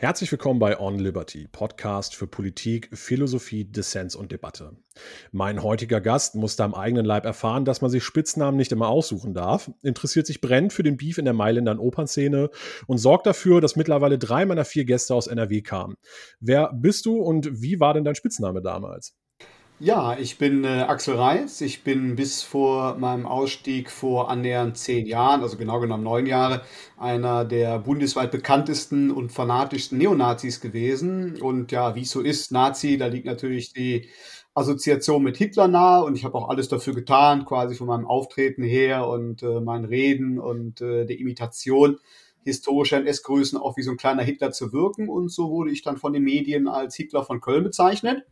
Herzlich willkommen bei On Liberty, Podcast für Politik, Philosophie, Dissens und Debatte. Mein heutiger Gast musste am eigenen Leib erfahren, dass man sich Spitznamen nicht immer aussuchen darf, interessiert sich brennend für den Beef in der Mailändern Opernszene und sorgt dafür, dass mittlerweile drei meiner vier Gäste aus NRW kamen. Wer bist du und wie war denn dein Spitzname damals? Ja, ich bin äh, Axel Reis. Ich bin bis vor meinem Ausstieg vor annähernd zehn Jahren, also genau genommen neun Jahre, einer der bundesweit bekanntesten und fanatischsten Neonazis gewesen. Und ja, wie es so ist, Nazi, da liegt natürlich die Assoziation mit Hitler nahe und ich habe auch alles dafür getan, quasi von meinem Auftreten her und äh, meinen Reden und äh, der Imitation historischer NS-Größen auch wie so ein kleiner Hitler zu wirken. Und so wurde ich dann von den Medien als Hitler von Köln bezeichnet.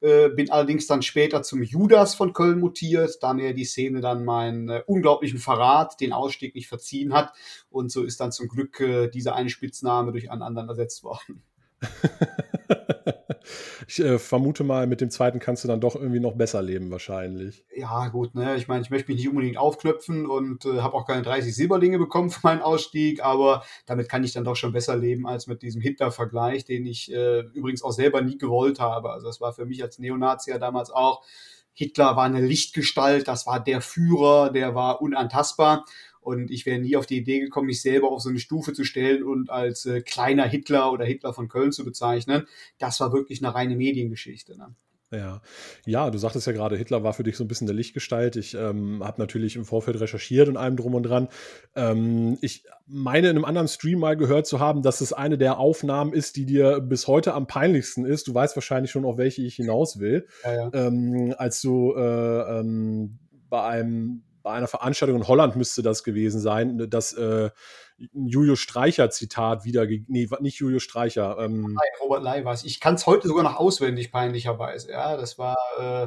Äh, bin allerdings dann später zum Judas von Köln mutiert, da mir die Szene dann meinen äh, unglaublichen Verrat, den Ausstieg nicht verziehen hat. Und so ist dann zum Glück äh, dieser eine Spitzname durch einen anderen ersetzt worden. ich äh, vermute mal, mit dem zweiten kannst du dann doch irgendwie noch besser leben, wahrscheinlich. Ja, gut, ne? Ich meine, ich möchte mich nicht unbedingt aufknöpfen und äh, habe auch keine 30 Silberlinge bekommen für meinen Ausstieg, aber damit kann ich dann doch schon besser leben als mit diesem Hitler-Vergleich, den ich äh, übrigens auch selber nie gewollt habe. Also, das war für mich als Neonazi ja damals auch. Hitler war eine Lichtgestalt, das war der Führer, der war unantastbar. Und ich wäre nie auf die Idee gekommen, mich selber auf so eine Stufe zu stellen und als äh, kleiner Hitler oder Hitler von Köln zu bezeichnen. Das war wirklich eine reine Mediengeschichte. Ne? Ja, ja, du sagtest ja gerade, Hitler war für dich so ein bisschen der Lichtgestalt. Ich ähm, habe natürlich im Vorfeld recherchiert und allem drum und dran. Ähm, ich meine in einem anderen Stream mal gehört zu haben, dass es eine der Aufnahmen ist, die dir bis heute am peinlichsten ist. Du weißt wahrscheinlich schon, auf welche ich hinaus will. Ja, ja. Ähm, als du äh, ähm, bei einem bei einer Veranstaltung in Holland müsste das gewesen sein, dass äh, Julius Streicher Zitat wieder, nee, nicht Julius Streicher. Ähm, Nein, Robert Ley war es. Ich kann es heute sogar noch auswendig, peinlicherweise. Ja, das war, äh,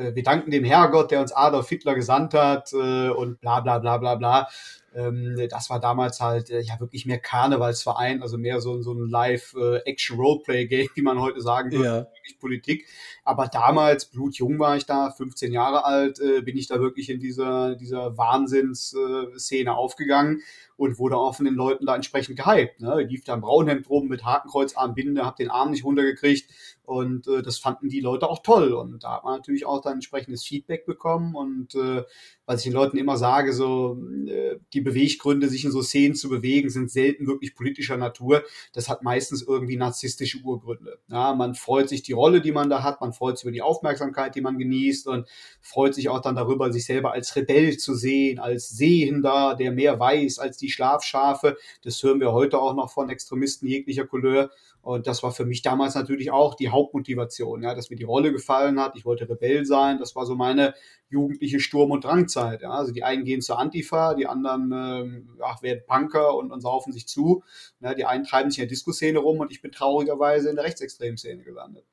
äh, wir danken dem Herrgott, der uns Adolf Hitler gesandt hat äh, und bla bla bla bla bla. Ähm, das war damals halt äh, ja wirklich mehr Karnevalsverein, also mehr so, so ein Live-Action-Roleplay-Game, wie man heute sagen würde, ja. Politik. Aber damals, blutjung war ich da, 15 Jahre alt, äh, bin ich da wirklich in dieser, dieser Wahnsinnsszene äh, aufgegangen und wurde auch von den Leuten da entsprechend gehypt. Ne? Lief da im Braunhemd rum mit Hakenkreuzarmbinde, hab den Arm nicht runtergekriegt und äh, das fanden die Leute auch toll. Und da hat man natürlich auch dann entsprechendes Feedback bekommen. Und äh, was ich den Leuten immer sage, so äh, die Beweggründe, sich in so Szenen zu bewegen, sind selten wirklich politischer Natur. Das hat meistens irgendwie narzisstische Urgründe. Ja, man freut sich die Rolle, die man da hat, man freut sich über die Aufmerksamkeit, die man genießt und freut sich auch dann darüber, sich selber als Rebell zu sehen, als Sehender, der mehr weiß als die Schlafschafe. Das hören wir heute auch noch von Extremisten jeglicher Couleur. Und das war für mich damals natürlich auch die Hauptmotivation, ja, dass mir die Rolle gefallen hat. Ich wollte Rebell sein. Das war so meine jugendliche Sturm- und Drangzeit. Ja. Also die einen gehen zur Antifa, die anderen äh, ach, werden Punker und, und saufen sich zu. Ja, die einen treiben sich in der Disco-Szene rum und ich bin traurigerweise in der rechtsextremen Szene gelandet.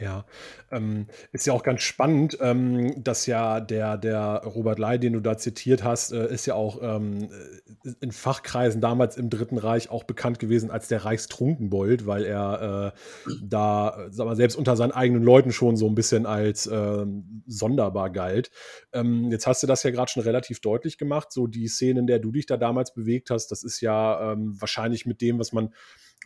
Ja, ähm, ist ja auch ganz spannend, ähm, dass ja der, der Robert Ley, den du da zitiert hast, äh, ist ja auch ähm, äh, in Fachkreisen damals im Dritten Reich auch bekannt gewesen als der Reichstrunkenbold, weil er äh, da, sag mal, selbst unter seinen eigenen Leuten schon so ein bisschen als äh, sonderbar galt. Ähm, jetzt hast du das ja gerade schon relativ deutlich gemacht, so die Szene, in der du dich da damals bewegt hast, das ist ja ähm, wahrscheinlich mit dem, was man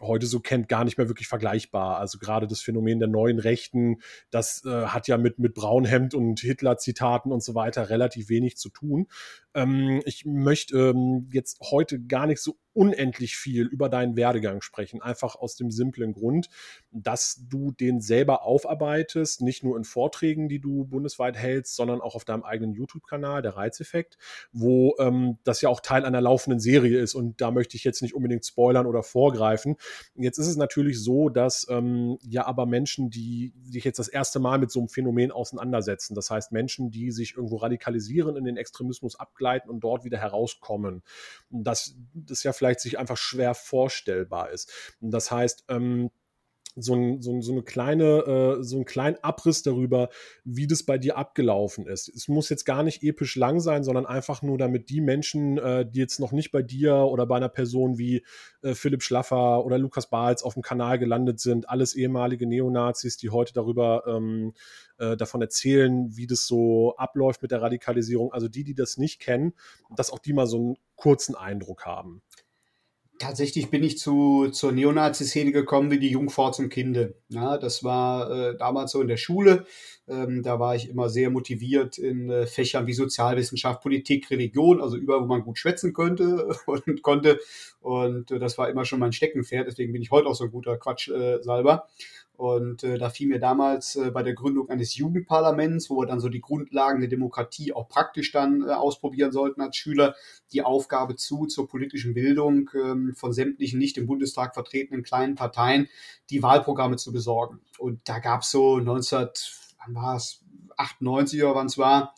heute so kennt, gar nicht mehr wirklich vergleichbar. Also gerade das Phänomen der neuen Rechten, das äh, hat ja mit, mit Braunhemd und Hitler-Zitaten und so weiter relativ wenig zu tun. Ähm, ich möchte ähm, jetzt heute gar nicht so unendlich viel über deinen Werdegang sprechen. Einfach aus dem simplen Grund, dass du den selber aufarbeitest, nicht nur in Vorträgen, die du bundesweit hältst, sondern auch auf deinem eigenen YouTube-Kanal, der Reizeffekt, wo ähm, das ja auch Teil einer laufenden Serie ist. Und da möchte ich jetzt nicht unbedingt spoilern oder vorgreifen. Jetzt ist es natürlich so, dass ähm, ja aber Menschen, die sich jetzt das erste Mal mit so einem Phänomen auseinandersetzen, das heißt Menschen, die sich irgendwo radikalisieren, in den Extremismus abgleiten, und dort wieder herauskommen. Dass das ja vielleicht sich einfach schwer vorstellbar ist. Das heißt, ähm, so, ein, so, so, eine kleine, äh, so einen kleinen Abriss darüber, wie das bei dir abgelaufen ist. Es muss jetzt gar nicht episch lang sein, sondern einfach nur, damit die Menschen, äh, die jetzt noch nicht bei dir oder bei einer Person wie äh, Philipp Schlaffer oder Lukas Bahls auf dem Kanal gelandet sind, alles ehemalige Neonazis, die heute darüber ähm, äh, davon erzählen, wie das so abläuft mit der Radikalisierung. Also die, die das nicht kennen, dass auch die mal so einen kurzen Eindruck haben tatsächlich bin ich zu, zur Neonazi-Szene gekommen wie die Jungfrau zum Kinde. Ja, das war äh, damals so in der Schule. Ähm, da war ich immer sehr motiviert in äh, Fächern wie Sozialwissenschaft, Politik, Religion, also überall, wo man gut schwätzen könnte und konnte. Und äh, das war immer schon mein Steckenpferd. Deswegen bin ich heute auch so ein guter Quatschsalber. Und äh, da fiel mir damals äh, bei der Gründung eines Jugendparlaments, wo wir dann so die Grundlagen der Demokratie auch praktisch dann äh, ausprobieren sollten als Schüler, die Aufgabe zu zur politischen Bildung ähm, von sämtlichen nicht im Bundestag vertretenen kleinen Parteien, die Wahlprogramme zu besorgen. Und da gab es so 19, wann war es, 98 oder wann es war,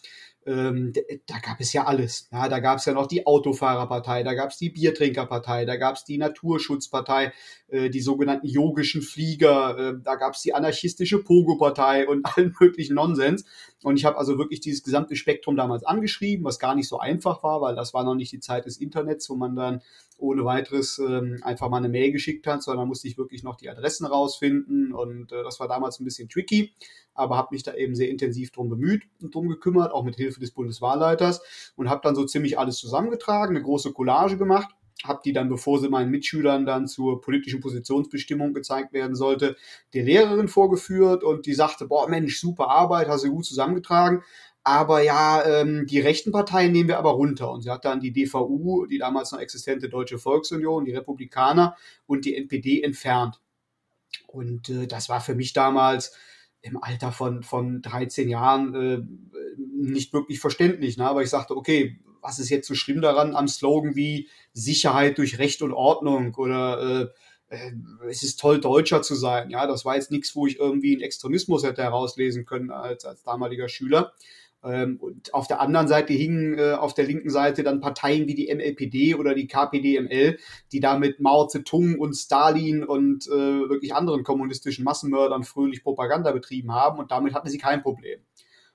ähm, da gab es ja alles. Ja, da gab es ja noch die Autofahrerpartei, da gab es die Biertrinkerpartei, da gab es die Naturschutzpartei, äh, die sogenannten yogischen Flieger, äh, da gab es die anarchistische Pogo-Partei und allen möglichen Nonsens. Und ich habe also wirklich dieses gesamte Spektrum damals angeschrieben, was gar nicht so einfach war, weil das war noch nicht die Zeit des Internets, wo man dann ohne weiteres ähm, einfach mal eine Mail geschickt hat, sondern musste ich wirklich noch die Adressen rausfinden und äh, das war damals ein bisschen tricky, aber habe mich da eben sehr intensiv drum bemüht und drum gekümmert, auch mit Hilfe des Bundeswahlleiters und habe dann so ziemlich alles zusammengetragen, eine große Collage gemacht habe die dann, bevor sie meinen Mitschülern dann zur politischen Positionsbestimmung gezeigt werden sollte, der Lehrerin vorgeführt und die sagte, boah Mensch, super Arbeit, hast du gut zusammengetragen aber ja, ähm, die rechten Parteien nehmen wir aber runter. Und sie hat dann die DVU, die damals noch existente Deutsche Volksunion, die Republikaner und die NPD entfernt. Und äh, das war für mich damals im Alter von, von 13 Jahren äh, nicht wirklich verständlich. Ne? Aber ich sagte, okay, was ist jetzt so schlimm daran am Slogan wie Sicherheit durch Recht und Ordnung oder äh, äh, es ist toll, Deutscher zu sein. Ja, das war jetzt nichts, wo ich irgendwie einen Extremismus hätte herauslesen können als, als damaliger Schüler. Ähm, und auf der anderen Seite hingen äh, auf der linken Seite dann Parteien wie die MLPD oder die KPDML, die da mit Mao Zedong und Stalin und äh, wirklich anderen kommunistischen Massenmördern fröhlich Propaganda betrieben haben und damit hatten sie kein Problem.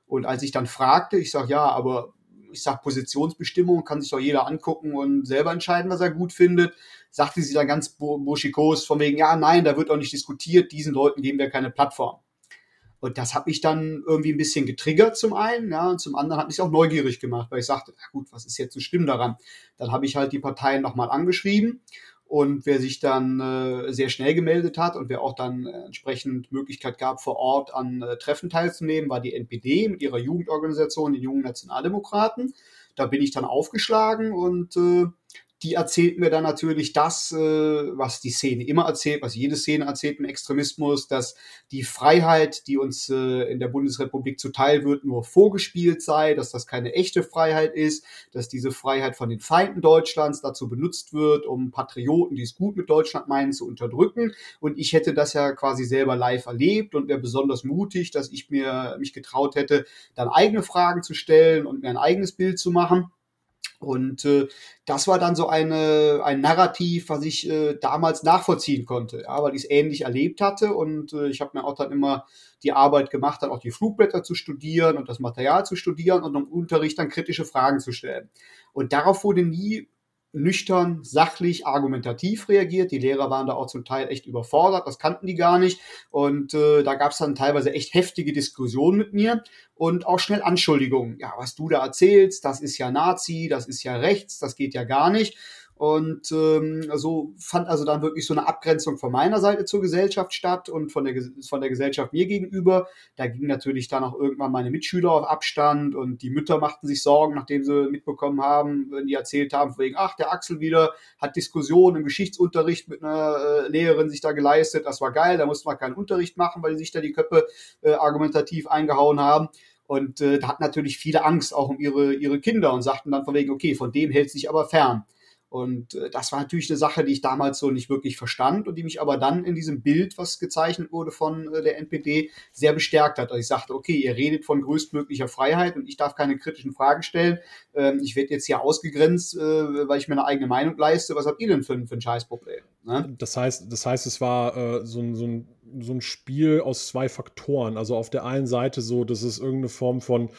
Und als ich dann fragte, ich sage, ja, aber ich sage, Positionsbestimmung kann sich doch jeder angucken und selber entscheiden, was er gut findet, sagte sie dann ganz burschikos von wegen, ja, nein, da wird auch nicht diskutiert, diesen Leuten geben wir keine Plattform. Und das hat mich dann irgendwie ein bisschen getriggert zum einen, ja, und zum anderen hat mich auch neugierig gemacht, weil ich sagte, na gut, was ist jetzt so schlimm daran? Dann habe ich halt die Parteien nochmal angeschrieben und wer sich dann äh, sehr schnell gemeldet hat und wer auch dann äh, entsprechend Möglichkeit gab, vor Ort an äh, Treffen teilzunehmen, war die NPD mit ihrer Jugendorganisation, die Jungen Nationaldemokraten. Da bin ich dann aufgeschlagen und äh, die erzählt mir dann natürlich das, äh, was die Szene immer erzählt, was jede Szene erzählt im Extremismus, dass die Freiheit, die uns äh, in der Bundesrepublik zuteil wird, nur vorgespielt sei, dass das keine echte Freiheit ist, dass diese Freiheit von den Feinden Deutschlands dazu benutzt wird, um Patrioten, die es gut mit Deutschland meinen, zu unterdrücken. Und ich hätte das ja quasi selber live erlebt und wäre besonders mutig, dass ich mir mich getraut hätte, dann eigene Fragen zu stellen und mir ein eigenes Bild zu machen. Und äh, das war dann so eine, ein Narrativ, was ich äh, damals nachvollziehen konnte, ja, weil ich es ähnlich erlebt hatte. Und äh, ich habe mir auch dann immer die Arbeit gemacht, dann auch die Flugblätter zu studieren und das Material zu studieren und im Unterricht dann kritische Fragen zu stellen. Und darauf wurde nie nüchtern, sachlich, argumentativ reagiert. Die Lehrer waren da auch zum Teil echt überfordert, das kannten die gar nicht. Und äh, da gab es dann teilweise echt heftige Diskussionen mit mir und auch schnell Anschuldigungen. Ja, was du da erzählst, das ist ja Nazi, das ist ja rechts, das geht ja gar nicht. Und ähm, so fand also dann wirklich so eine Abgrenzung von meiner Seite zur Gesellschaft statt und von der, von der Gesellschaft mir gegenüber. Da ging natürlich dann auch irgendwann meine Mitschüler auf Abstand und die Mütter machten sich Sorgen, nachdem sie mitbekommen haben, wenn die erzählt haben, wegen, ach, der Axel wieder hat Diskussionen im Geschichtsunterricht mit einer äh, Lehrerin sich da geleistet. Das war geil, da musste man keinen Unterricht machen, weil die sich da die Köpfe äh, argumentativ eingehauen haben. Und äh, da hatten natürlich viele Angst auch um ihre, ihre Kinder und sagten dann von wegen, okay, von dem hält sich aber fern. Und äh, das war natürlich eine Sache, die ich damals so nicht wirklich verstand und die mich aber dann in diesem Bild, was gezeichnet wurde von äh, der NPD, sehr bestärkt hat. Also ich sagte, okay, ihr redet von größtmöglicher Freiheit und ich darf keine kritischen Fragen stellen. Ähm, ich werde jetzt hier ausgegrenzt, äh, weil ich mir eine eigene Meinung leiste. Was habt ihr denn für, für ein Scheißproblem? Ne? Das heißt, das heißt, es war äh, so, ein, so ein so ein Spiel aus zwei Faktoren. Also auf der einen Seite so, dass es irgendeine Form von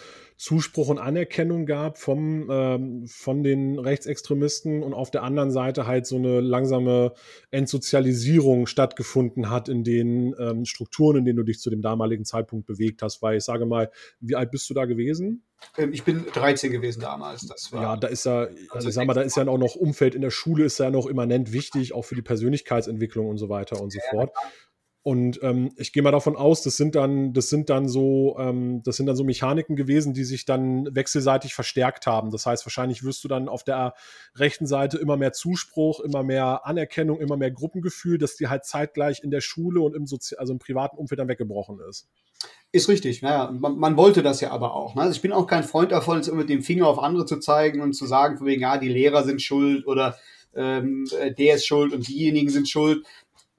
Zuspruch und Anerkennung gab vom, ähm, von den Rechtsextremisten und auf der anderen Seite halt so eine langsame Entsozialisierung stattgefunden hat in den ähm, Strukturen, in denen du dich zu dem damaligen Zeitpunkt bewegt hast. Weil ich sage mal, wie alt bist du da gewesen? Ähm, ich bin 13 gewesen damals. Das war, ja, da ist ja, also ich sag mal, da ist ja auch noch Umfeld in der Schule, ist ja noch immanent wichtig, auch für die Persönlichkeitsentwicklung und so weiter und so fort. Und ähm, ich gehe mal davon aus, das sind dann, das sind dann so, ähm, das sind dann so Mechaniken gewesen, die sich dann wechselseitig verstärkt haben. Das heißt, wahrscheinlich wirst du dann auf der rechten Seite immer mehr Zuspruch, immer mehr Anerkennung, immer mehr Gruppengefühl, dass die halt zeitgleich in der Schule und im Sozi also im privaten Umfeld dann weggebrochen ist. Ist richtig, ja. Man, man, wollte das ja aber auch. Ne? Also ich bin auch kein Freund davon, jetzt immer mit dem Finger auf andere zu zeigen und zu sagen, von wegen, ja, die Lehrer sind schuld oder ähm, der ist schuld und diejenigen sind schuld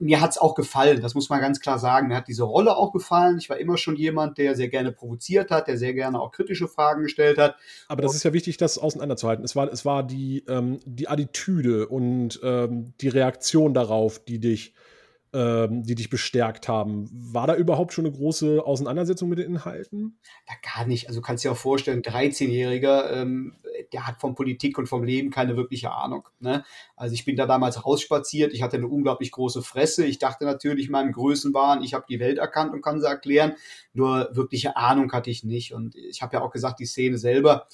mir hat's auch gefallen, das muss man ganz klar sagen. Mir hat diese Rolle auch gefallen. Ich war immer schon jemand, der sehr gerne provoziert hat, der sehr gerne auch kritische Fragen gestellt hat. Aber das ist ja wichtig, das auseinanderzuhalten. Es war, es war die, ähm, die Attitüde und ähm, die Reaktion darauf, die dich ähm, die dich bestärkt haben. War da überhaupt schon eine große Auseinandersetzung mit den Inhalten? Ja, gar nicht. Also kannst du dir auch vorstellen, ein 13-Jähriger, ähm, der hat von Politik und vom Leben keine wirkliche Ahnung. Ne? Also ich bin da damals rausspaziert, ich hatte eine unglaublich große Fresse. Ich dachte natürlich, meinem Größenwahn, ich habe die Welt erkannt und kann sie erklären. Nur wirkliche Ahnung hatte ich nicht. Und ich habe ja auch gesagt, die Szene selber,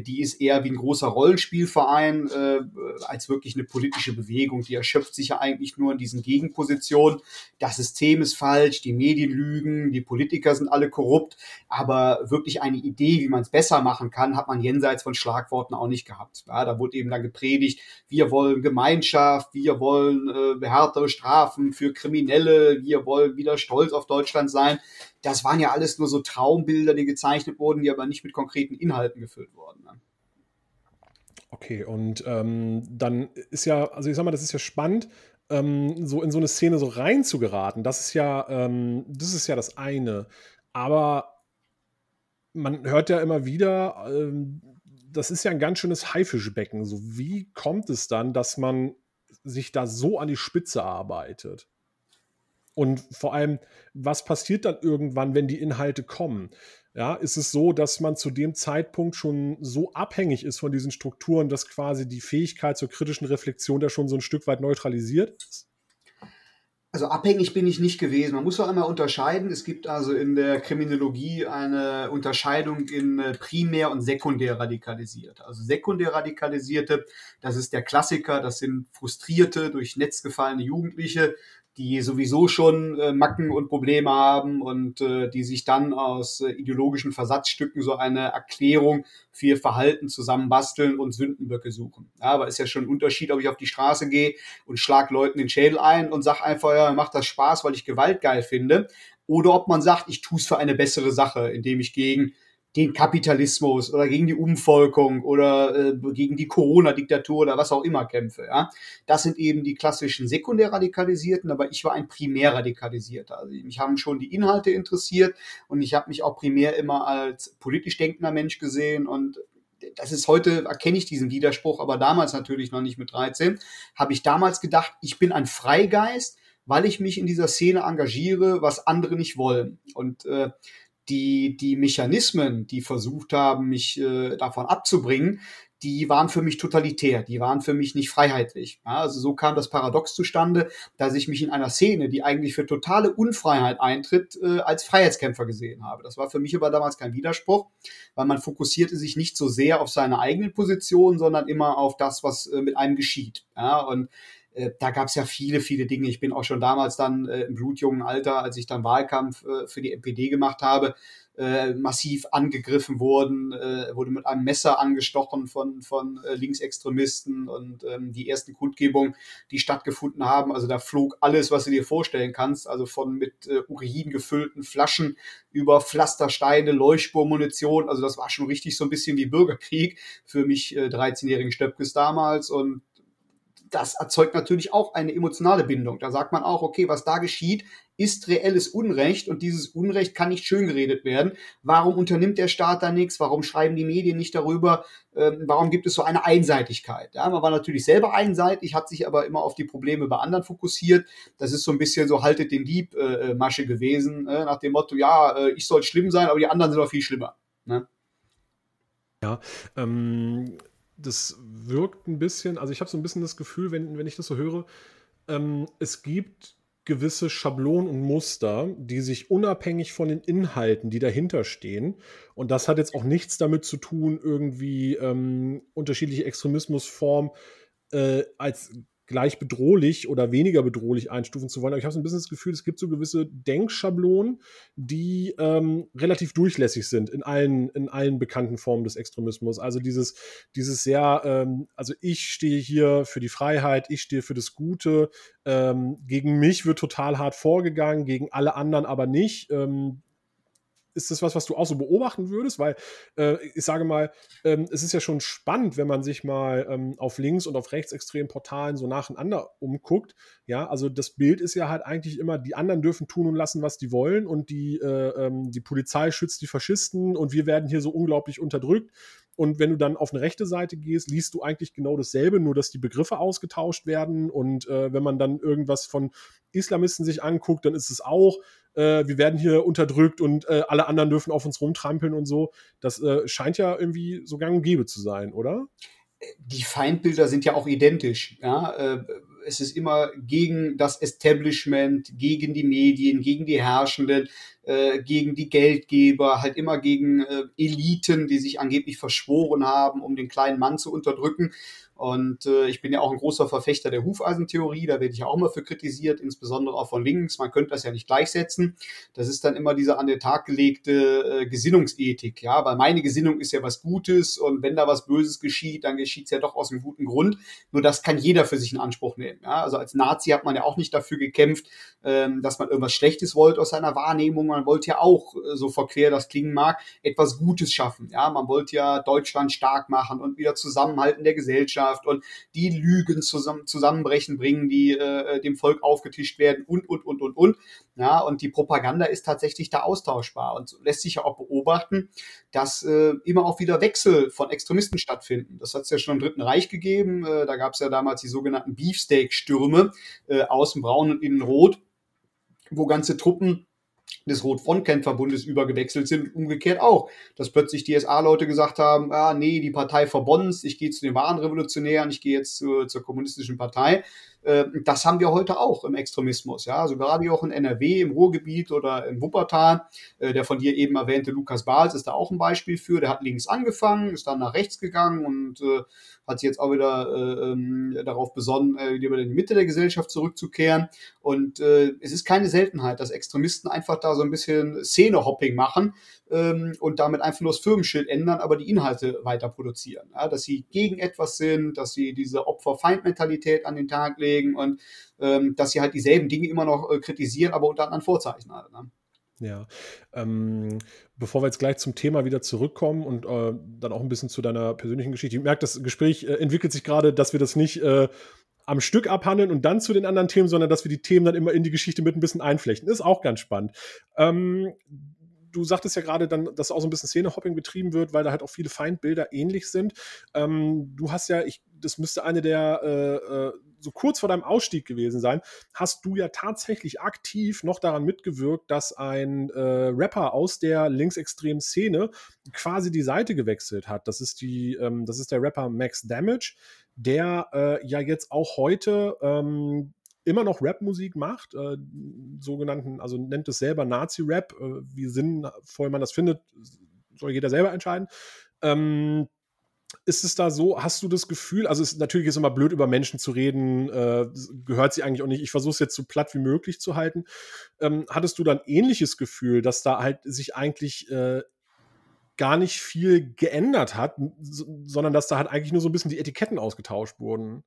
die ist eher wie ein großer Rollenspielverein äh, als wirklich eine politische Bewegung. Die erschöpft sich ja eigentlich nur in diesen Gegenpositionen. Das System ist falsch, die Medien lügen, die Politiker sind alle korrupt, aber wirklich eine Idee, wie man es besser machen kann, hat man jenseits von Schlagworten auch nicht gehabt. Ja, da wurde eben dann gepredigt, wir wollen Gemeinschaft, wir wollen äh, härtere Strafen für Kriminelle, wir wollen wieder stolz auf Deutschland sein das waren ja alles nur so Traumbilder, die gezeichnet wurden, die aber nicht mit konkreten Inhalten gefüllt wurden. Ne? Okay, und ähm, dann ist ja, also ich sag mal, das ist ja spannend, ähm, so in so eine Szene so rein zu geraten. Das ist ja, ähm, das ist ja das eine. Aber man hört ja immer wieder, ähm, das ist ja ein ganz schönes Haifischbecken. So, wie kommt es dann, dass man sich da so an die Spitze arbeitet? Und vor allem, was passiert dann irgendwann, wenn die Inhalte kommen? Ja, ist es so, dass man zu dem Zeitpunkt schon so abhängig ist von diesen Strukturen, dass quasi die Fähigkeit zur kritischen Reflexion da schon so ein Stück weit neutralisiert ist? Also abhängig bin ich nicht gewesen. Man muss auch einmal unterscheiden. Es gibt also in der Kriminologie eine Unterscheidung in äh, primär und sekundär radikalisiert. Also sekundär radikalisierte, das ist der Klassiker, das sind frustrierte, durch Netz gefallene Jugendliche, die sowieso schon äh, Macken und Probleme haben und äh, die sich dann aus äh, ideologischen Versatzstücken so eine Erklärung für ihr Verhalten zusammenbasteln und Sündenböcke suchen. Ja, aber ist ja schon ein Unterschied, ob ich auf die Straße gehe und schlag Leuten den Schädel ein und sag einfach, ja, macht das Spaß, weil ich Gewalt geil finde. Oder ob man sagt, ich tue es für eine bessere Sache, indem ich gegen den Kapitalismus oder gegen die Umvolkung oder äh, gegen die Corona-Diktatur oder was auch immer kämpfe. Ja? Das sind eben die klassischen sekundär radikalisierten, aber ich war ein primär radikalisierter. Also mich haben schon die Inhalte interessiert und ich habe mich auch primär immer als politisch denkender Mensch gesehen und das ist heute, erkenne ich diesen Widerspruch, aber damals natürlich noch nicht mit 13, habe ich damals gedacht, ich bin ein Freigeist, weil ich mich in dieser Szene engagiere, was andere nicht wollen. Und äh, die, die Mechanismen, die versucht haben, mich äh, davon abzubringen, die waren für mich totalitär, die waren für mich nicht freiheitlich. Ja, also so kam das Paradox zustande, dass ich mich in einer Szene, die eigentlich für totale Unfreiheit eintritt, äh, als Freiheitskämpfer gesehen habe. Das war für mich aber damals kein Widerspruch, weil man fokussierte sich nicht so sehr auf seine eigenen Positionen, sondern immer auf das, was äh, mit einem geschieht. Ja, und da gab es ja viele, viele Dinge. Ich bin auch schon damals dann äh, im blutjungen Alter, als ich dann Wahlkampf äh, für die NPD gemacht habe, äh, massiv angegriffen worden, äh, wurde mit einem Messer angestochen von, von äh, Linksextremisten und ähm, die ersten Kundgebungen, die stattgefunden haben, also da flog alles, was du dir vorstellen kannst, also von mit äh, Urin gefüllten Flaschen über Pflastersteine, Leuchtspurmunition, also das war schon richtig so ein bisschen wie Bürgerkrieg für mich äh, 13-jährigen Stöpkes damals. Und das erzeugt natürlich auch eine emotionale Bindung. Da sagt man auch, okay, was da geschieht, ist reelles Unrecht und dieses Unrecht kann nicht schön geredet werden. Warum unternimmt der Staat da nichts? Warum schreiben die Medien nicht darüber? Ähm, warum gibt es so eine Einseitigkeit? Ja, man war natürlich selber einseitig, hat sich aber immer auf die Probleme bei anderen fokussiert. Das ist so ein bisschen so haltet den Dieb äh, äh Masche gewesen, äh, nach dem Motto, ja, äh, ich soll schlimm sein, aber die anderen sind doch viel schlimmer. Ne? Ja, ähm, das wirkt ein bisschen, also ich habe so ein bisschen das Gefühl, wenn, wenn ich das so höre, ähm, es gibt gewisse Schablonen und Muster, die sich unabhängig von den Inhalten, die dahinter stehen, und das hat jetzt auch nichts damit zu tun, irgendwie ähm, unterschiedliche Extremismusformen äh, als gleich bedrohlich oder weniger bedrohlich einstufen zu wollen. Aber ich habe so ein bisschen das Gefühl, es gibt so gewisse Denkschablonen, die ähm, relativ durchlässig sind in allen, in allen bekannten Formen des Extremismus. Also dieses, dieses sehr, ähm, also ich stehe hier für die Freiheit, ich stehe für das Gute, ähm, gegen mich wird total hart vorgegangen, gegen alle anderen aber nicht. Ähm, ist das was, was du auch so beobachten würdest? Weil äh, ich sage mal, ähm, es ist ja schon spannend, wenn man sich mal ähm, auf links und auf rechtsextremen Portalen so nacheinander umguckt. Ja, also das Bild ist ja halt eigentlich immer, die anderen dürfen tun und lassen, was die wollen und die, äh, ähm, die Polizei schützt die Faschisten und wir werden hier so unglaublich unterdrückt. Und wenn du dann auf eine rechte Seite gehst, liest du eigentlich genau dasselbe, nur dass die Begriffe ausgetauscht werden. Und äh, wenn man dann irgendwas von Islamisten sich anguckt, dann ist es auch, äh, wir werden hier unterdrückt und äh, alle anderen dürfen auf uns rumtrampeln und so. Das äh, scheint ja irgendwie so gang und gäbe zu sein, oder? Die Feindbilder sind ja auch identisch. Ja? Äh, es ist immer gegen das Establishment, gegen die Medien, gegen die Herrschenden, äh, gegen die Geldgeber, halt immer gegen äh, Eliten, die sich angeblich verschworen haben, um den kleinen Mann zu unterdrücken. Und äh, ich bin ja auch ein großer Verfechter der Hufeisentheorie, da werde ich ja auch immer für kritisiert, insbesondere auch von links. Man könnte das ja nicht gleichsetzen. Das ist dann immer diese an den Tag gelegte äh, Gesinnungsethik, ja, weil meine Gesinnung ist ja was Gutes und wenn da was Böses geschieht, dann geschieht es ja doch aus einem guten Grund. Nur das kann jeder für sich in Anspruch nehmen. Ja? Also als Nazi hat man ja auch nicht dafür gekämpft, ähm, dass man irgendwas Schlechtes wollte aus seiner Wahrnehmung. Man wollte ja auch, äh, so verquer das klingen mag, etwas Gutes schaffen. Ja, man wollte ja Deutschland stark machen und wieder zusammenhalten der Gesellschaft und die Lügen zusammen, zusammenbrechen bringen, die äh, dem Volk aufgetischt werden und, und, und, und, und. Ja, und die Propaganda ist tatsächlich da austauschbar und lässt sich ja auch beobachten, dass äh, immer auch wieder Wechsel von Extremisten stattfinden. Das hat es ja schon im Dritten Reich gegeben. Äh, da gab es ja damals die sogenannten Beefsteak-Stürme, äh, außen braun und innen rot wo ganze Truppen des Rot-Front-Kämpferbundes übergewechselt sind umgekehrt auch, dass plötzlich die SA-Leute gesagt haben, ah nee, die Partei Verbonnens, ich gehe zu den wahren Revolutionären, ich gehe jetzt zur, zur kommunistischen Partei. Äh, das haben wir heute auch im Extremismus, ja, also gerade auch in NRW, im Ruhrgebiet oder in Wuppertal. Äh, der von dir eben erwähnte Lukas Bahls ist da auch ein Beispiel für. Der hat links angefangen, ist dann nach rechts gegangen und äh, hat sich jetzt auch wieder äh, ähm, darauf besonnen, äh, wieder in die Mitte der Gesellschaft zurückzukehren. Und es ist keine Seltenheit, dass Extremisten einfach da so ein bisschen Szene-Hopping machen ähm, und damit einfach nur das Firmenschild ändern, aber die Inhalte weiter produzieren. Ja, dass sie gegen etwas sind, dass sie diese Opfer-Feind-Mentalität an den Tag legen und ähm, dass sie halt dieselben Dinge immer noch äh, kritisieren, aber unter anderen Vorzeichen halt. Ne? Ja, ähm, bevor wir jetzt gleich zum Thema wieder zurückkommen und äh, dann auch ein bisschen zu deiner persönlichen Geschichte. Ich merke, das Gespräch äh, entwickelt sich gerade, dass wir das nicht äh, am Stück abhandeln und dann zu den anderen Themen, sondern dass wir die Themen dann immer in die Geschichte mit ein bisschen einflechten. Ist auch ganz spannend. Ähm, du sagtest ja gerade dann, dass auch so ein bisschen Szenehopping betrieben wird, weil da halt auch viele Feindbilder ähnlich sind. Ähm, du hast ja, ich, das müsste eine der äh, äh, so kurz vor deinem Ausstieg gewesen sein, hast du ja tatsächlich aktiv noch daran mitgewirkt, dass ein äh, Rapper aus der linksextremen Szene quasi die Seite gewechselt hat. Das ist die, ähm, das ist der Rapper Max Damage, der äh, ja jetzt auch heute ähm, immer noch Rap-Musik macht, äh, sogenannten, also nennt es selber Nazi-Rap, äh, wie sinnvoll man das findet, soll jeder selber entscheiden. Ähm, ist es da so, hast du das Gefühl, also es, natürlich ist immer blöd, über Menschen zu reden, äh, gehört sie eigentlich auch nicht, ich versuche es jetzt so platt wie möglich zu halten. Ähm, hattest du dann ähnliches Gefühl, dass da halt sich eigentlich äh, gar nicht viel geändert hat, sondern dass da halt eigentlich nur so ein bisschen die Etiketten ausgetauscht wurden?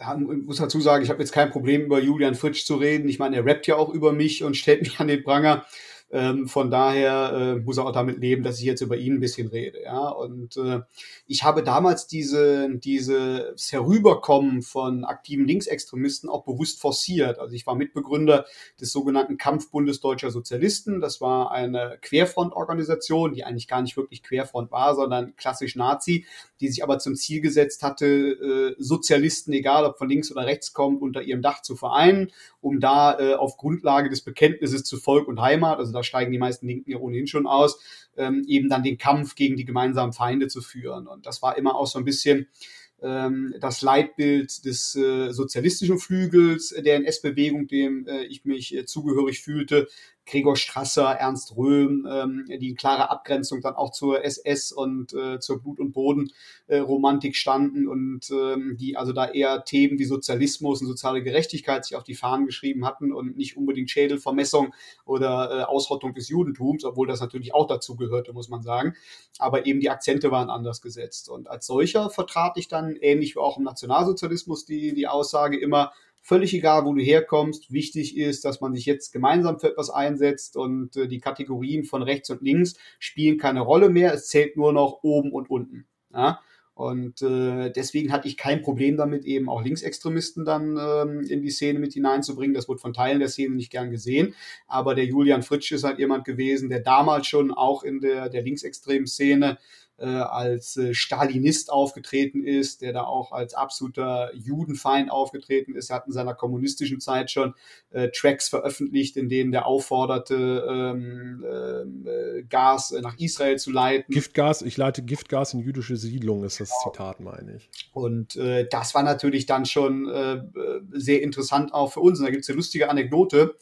Ich muss dazu sagen, ich habe jetzt kein Problem, über Julian Fritsch zu reden. Ich meine, er rappt ja auch über mich und stellt mich an den Pranger. Ähm, von daher äh, muss er auch damit leben, dass ich jetzt über ihn ein bisschen rede. Ja? Und äh, ich habe damals diese, dieses Herüberkommen von aktiven Linksextremisten auch bewusst forciert. Also ich war Mitbegründer des sogenannten Kampfbundes Deutscher Sozialisten. Das war eine Querfrontorganisation, die eigentlich gar nicht wirklich Querfront war, sondern klassisch Nazi, die sich aber zum Ziel gesetzt hatte, äh, Sozialisten, egal ob von links oder rechts kommt, unter ihrem Dach zu vereinen, um da äh, auf Grundlage des Bekenntnisses zu Volk und Heimat, also da steigen die meisten Linken ja ohnehin schon aus, ähm, eben dann den Kampf gegen die gemeinsamen Feinde zu führen. Und das war immer auch so ein bisschen ähm, das Leitbild des äh, sozialistischen Flügels der NS-Bewegung, dem äh, ich mich äh, zugehörig fühlte, Gregor Strasser, Ernst Röhm, ähm, die in klarer Abgrenzung dann auch zur SS und äh, zur Blut- und Bodenromantik äh, standen und ähm, die also da eher Themen wie Sozialismus und soziale Gerechtigkeit sich auf die Fahnen geschrieben hatten und nicht unbedingt Schädelvermessung oder äh, Ausrottung des Judentums, obwohl das natürlich auch dazu gehörte, muss man sagen. Aber eben die Akzente waren anders gesetzt. Und als solcher vertrat ich dann, ähnlich wie auch im Nationalsozialismus, die, die Aussage immer, Völlig egal, wo du herkommst. Wichtig ist, dass man sich jetzt gemeinsam für etwas einsetzt und äh, die Kategorien von rechts und links spielen keine Rolle mehr. Es zählt nur noch oben und unten. Ja? Und äh, deswegen hatte ich kein Problem damit, eben auch Linksextremisten dann ähm, in die Szene mit hineinzubringen. Das wurde von Teilen der Szene nicht gern gesehen. Aber der Julian Fritsch ist halt jemand gewesen, der damals schon auch in der, der linksextremen Szene als äh, Stalinist aufgetreten ist, der da auch als absoluter Judenfeind aufgetreten ist. Er hat in seiner kommunistischen Zeit schon äh, Tracks veröffentlicht, in denen der aufforderte, ähm, ähm äh, Gas nach Israel zu leiten. Giftgas, ich leite Giftgas in jüdische Siedlungen, ist das genau. Zitat, meine ich. Und äh, das war natürlich dann schon äh, sehr interessant auch für uns. Und da gibt es eine lustige Anekdote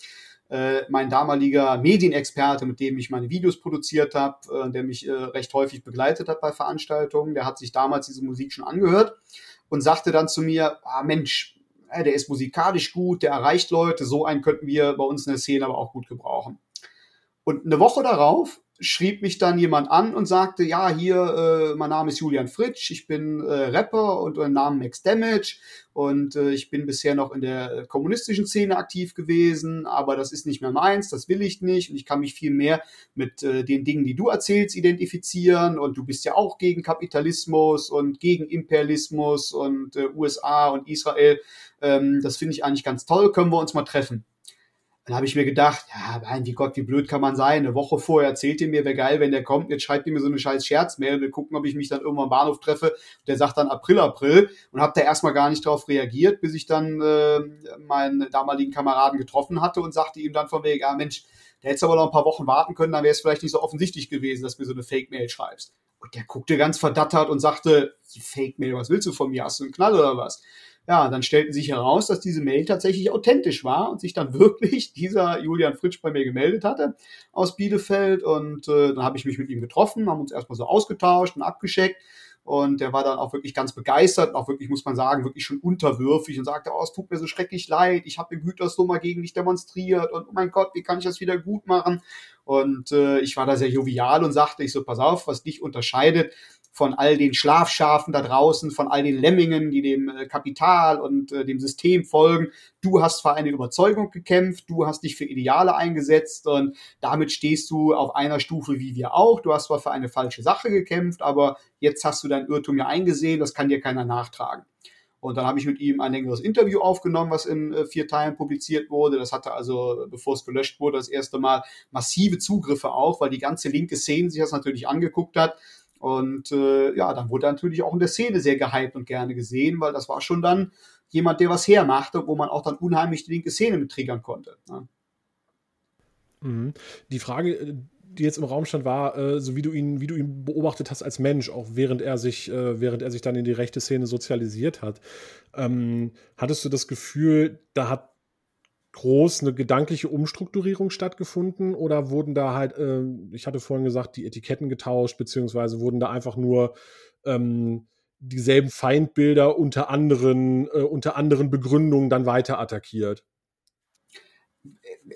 äh, mein damaliger Medienexperte, mit dem ich meine Videos produziert habe, äh, der mich äh, recht häufig begleitet hat bei Veranstaltungen, der hat sich damals diese Musik schon angehört und sagte dann zu mir, ah Mensch, äh, der ist musikalisch gut, der erreicht Leute, so einen könnten wir bei uns in der Szene aber auch gut gebrauchen. Und eine Woche darauf schrieb mich dann jemand an und sagte, ja, hier, äh, mein Name ist Julian Fritsch, ich bin äh, Rapper unter dem Namen Max Damage und äh, ich bin bisher noch in der kommunistischen Szene aktiv gewesen, aber das ist nicht mehr meins, das will ich nicht und ich kann mich viel mehr mit äh, den Dingen, die du erzählst, identifizieren und du bist ja auch gegen Kapitalismus und gegen Imperialismus und äh, USA und Israel. Ähm, das finde ich eigentlich ganz toll, können wir uns mal treffen. Dann habe ich mir gedacht, ja, mein wie Gott, wie blöd kann man sein? Eine Woche vorher erzählt ihr mir, wäre geil, wenn der kommt. Jetzt schreibt ihr mir so eine scheiß Scherzmail und wir gucken, ob ich mich dann irgendwann am Bahnhof treffe. Der sagt dann April, April und habe da erstmal gar nicht drauf reagiert, bis ich dann äh, meinen damaligen Kameraden getroffen hatte und sagte ihm dann von wegen, ja Mensch, der hätte aber noch ein paar Wochen warten können, dann wäre es vielleicht nicht so offensichtlich gewesen, dass du mir so eine Fake-Mail schreibst. Und der guckte ganz verdattert und sagte, Fake-Mail, was willst du von mir? Hast du einen Knall oder was? Ja, dann stellten sich heraus, dass diese Mail tatsächlich authentisch war und sich dann wirklich dieser Julian Fritsch bei mir gemeldet hatte aus Bielefeld. Und äh, dann habe ich mich mit ihm getroffen, haben uns erstmal so ausgetauscht und abgescheckt. Und der war dann auch wirklich ganz begeistert, auch wirklich, muss man sagen, wirklich schon unterwürfig und sagte, oh, es tut mir so schrecklich leid, ich habe in Gütersloh mal gegen dich demonstriert und oh mein Gott, wie kann ich das wieder gut machen? Und äh, ich war da sehr jovial und sagte, ich so, pass auf, was dich unterscheidet, von all den Schlafschafen da draußen, von all den Lemmingen, die dem äh, Kapital und äh, dem System folgen. Du hast für eine Überzeugung gekämpft, du hast dich für Ideale eingesetzt und damit stehst du auf einer Stufe wie wir auch. Du hast zwar für eine falsche Sache gekämpft, aber jetzt hast du dein Irrtum ja eingesehen, das kann dir keiner nachtragen. Und dann habe ich mit ihm ein längeres Interview aufgenommen, was in äh, vier Teilen publiziert wurde. Das hatte also, bevor es gelöscht wurde, das erste Mal massive Zugriffe auch, weil die ganze linke Szene sich das natürlich angeguckt hat und äh, ja, dann wurde er natürlich auch in der Szene sehr gehypt und gerne gesehen, weil das war schon dann jemand, der was hermachte, wo man auch dann unheimlich die linke Szene mit triggern konnte. Ne? Mhm. Die Frage, äh, die jetzt im Raum stand, war, äh, so wie du ihn, wie du ihn beobachtet hast als Mensch, auch während er sich, äh, während er sich dann in die rechte Szene sozialisiert hat. Ähm, hattest du das Gefühl, da hat groß eine gedankliche Umstrukturierung stattgefunden oder wurden da halt, äh, ich hatte vorhin gesagt, die Etiketten getauscht, beziehungsweise wurden da einfach nur ähm, dieselben Feindbilder unter anderen, äh, unter anderen Begründungen dann weiter attackiert?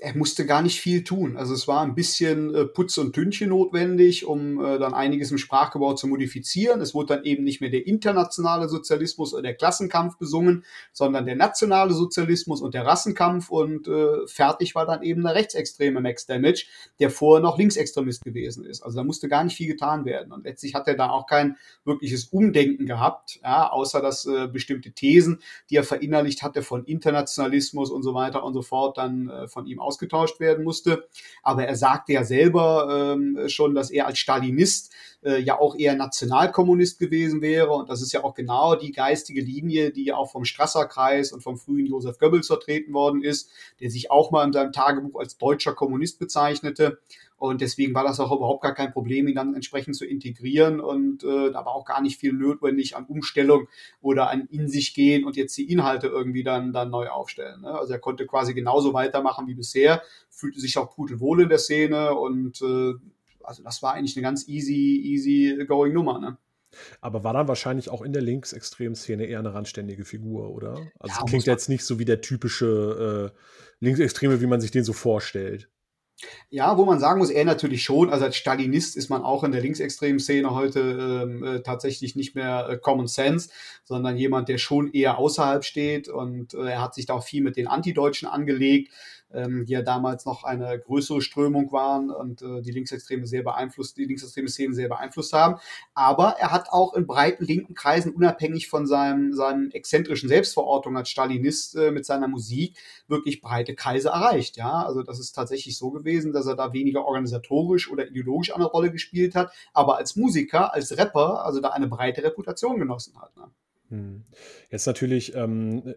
Er musste gar nicht viel tun. Also es war ein bisschen äh, Putz und Tünchen notwendig, um äh, dann einiges im Sprachgebrauch zu modifizieren. Es wurde dann eben nicht mehr der internationale Sozialismus oder der Klassenkampf besungen, sondern der nationale Sozialismus und der Rassenkampf und äh, fertig war dann eben der rechtsextreme Max Damage, der vorher noch Linksextremist gewesen ist. Also da musste gar nicht viel getan werden. Und letztlich hat er da auch kein wirkliches Umdenken gehabt, ja, außer dass äh, bestimmte Thesen, die er verinnerlicht hatte von Internationalismus und so weiter und so fort, dann äh, von ihm ausgetauscht werden musste. Aber er sagte ja selber ähm, schon, dass er als Stalinist äh, ja auch eher Nationalkommunist gewesen wäre. Und das ist ja auch genau die geistige Linie, die auch vom Strasser-Kreis und vom frühen Josef Goebbels vertreten worden ist, der sich auch mal in seinem Tagebuch als deutscher Kommunist bezeichnete. Und deswegen war das auch überhaupt gar kein Problem, ihn dann entsprechend zu integrieren. Und äh, war auch gar nicht viel notwendig an Umstellung oder an in sich gehen und jetzt die Inhalte irgendwie dann, dann neu aufstellen. Ne? Also er konnte quasi genauso weitermachen wie bisher, fühlte sich auch pudelwohl in der Szene und äh, also das war eigentlich eine ganz easy, easy going Nummer. Ne? Aber war dann wahrscheinlich auch in der linksextremen Szene eher eine randständige Figur, oder? Also ja, klingt jetzt nicht so wie der typische äh, Linksextreme, wie man sich den so vorstellt. Ja, wo man sagen muss, er natürlich schon. Also als Stalinist ist man auch in der linksextremen Szene heute ähm, äh, tatsächlich nicht mehr äh, Common Sense, sondern jemand, der schon eher außerhalb steht. Und äh, er hat sich da auch viel mit den Antideutschen angelegt ähm, die ja damals noch eine größere Strömung waren und äh, die Linksextreme sehr beeinflusst, die linksextreme Szene sehr beeinflusst haben. Aber er hat auch in breiten linken Kreisen, unabhängig von seinem, seinem exzentrischen Selbstverortung als Stalinist äh, mit seiner Musik, wirklich breite Kreise erreicht. Ja, also das ist tatsächlich so gewesen, dass er da weniger organisatorisch oder ideologisch eine Rolle gespielt hat, aber als Musiker, als Rapper, also da eine breite Reputation genossen hat. Ne? Hm. Jetzt natürlich ähm,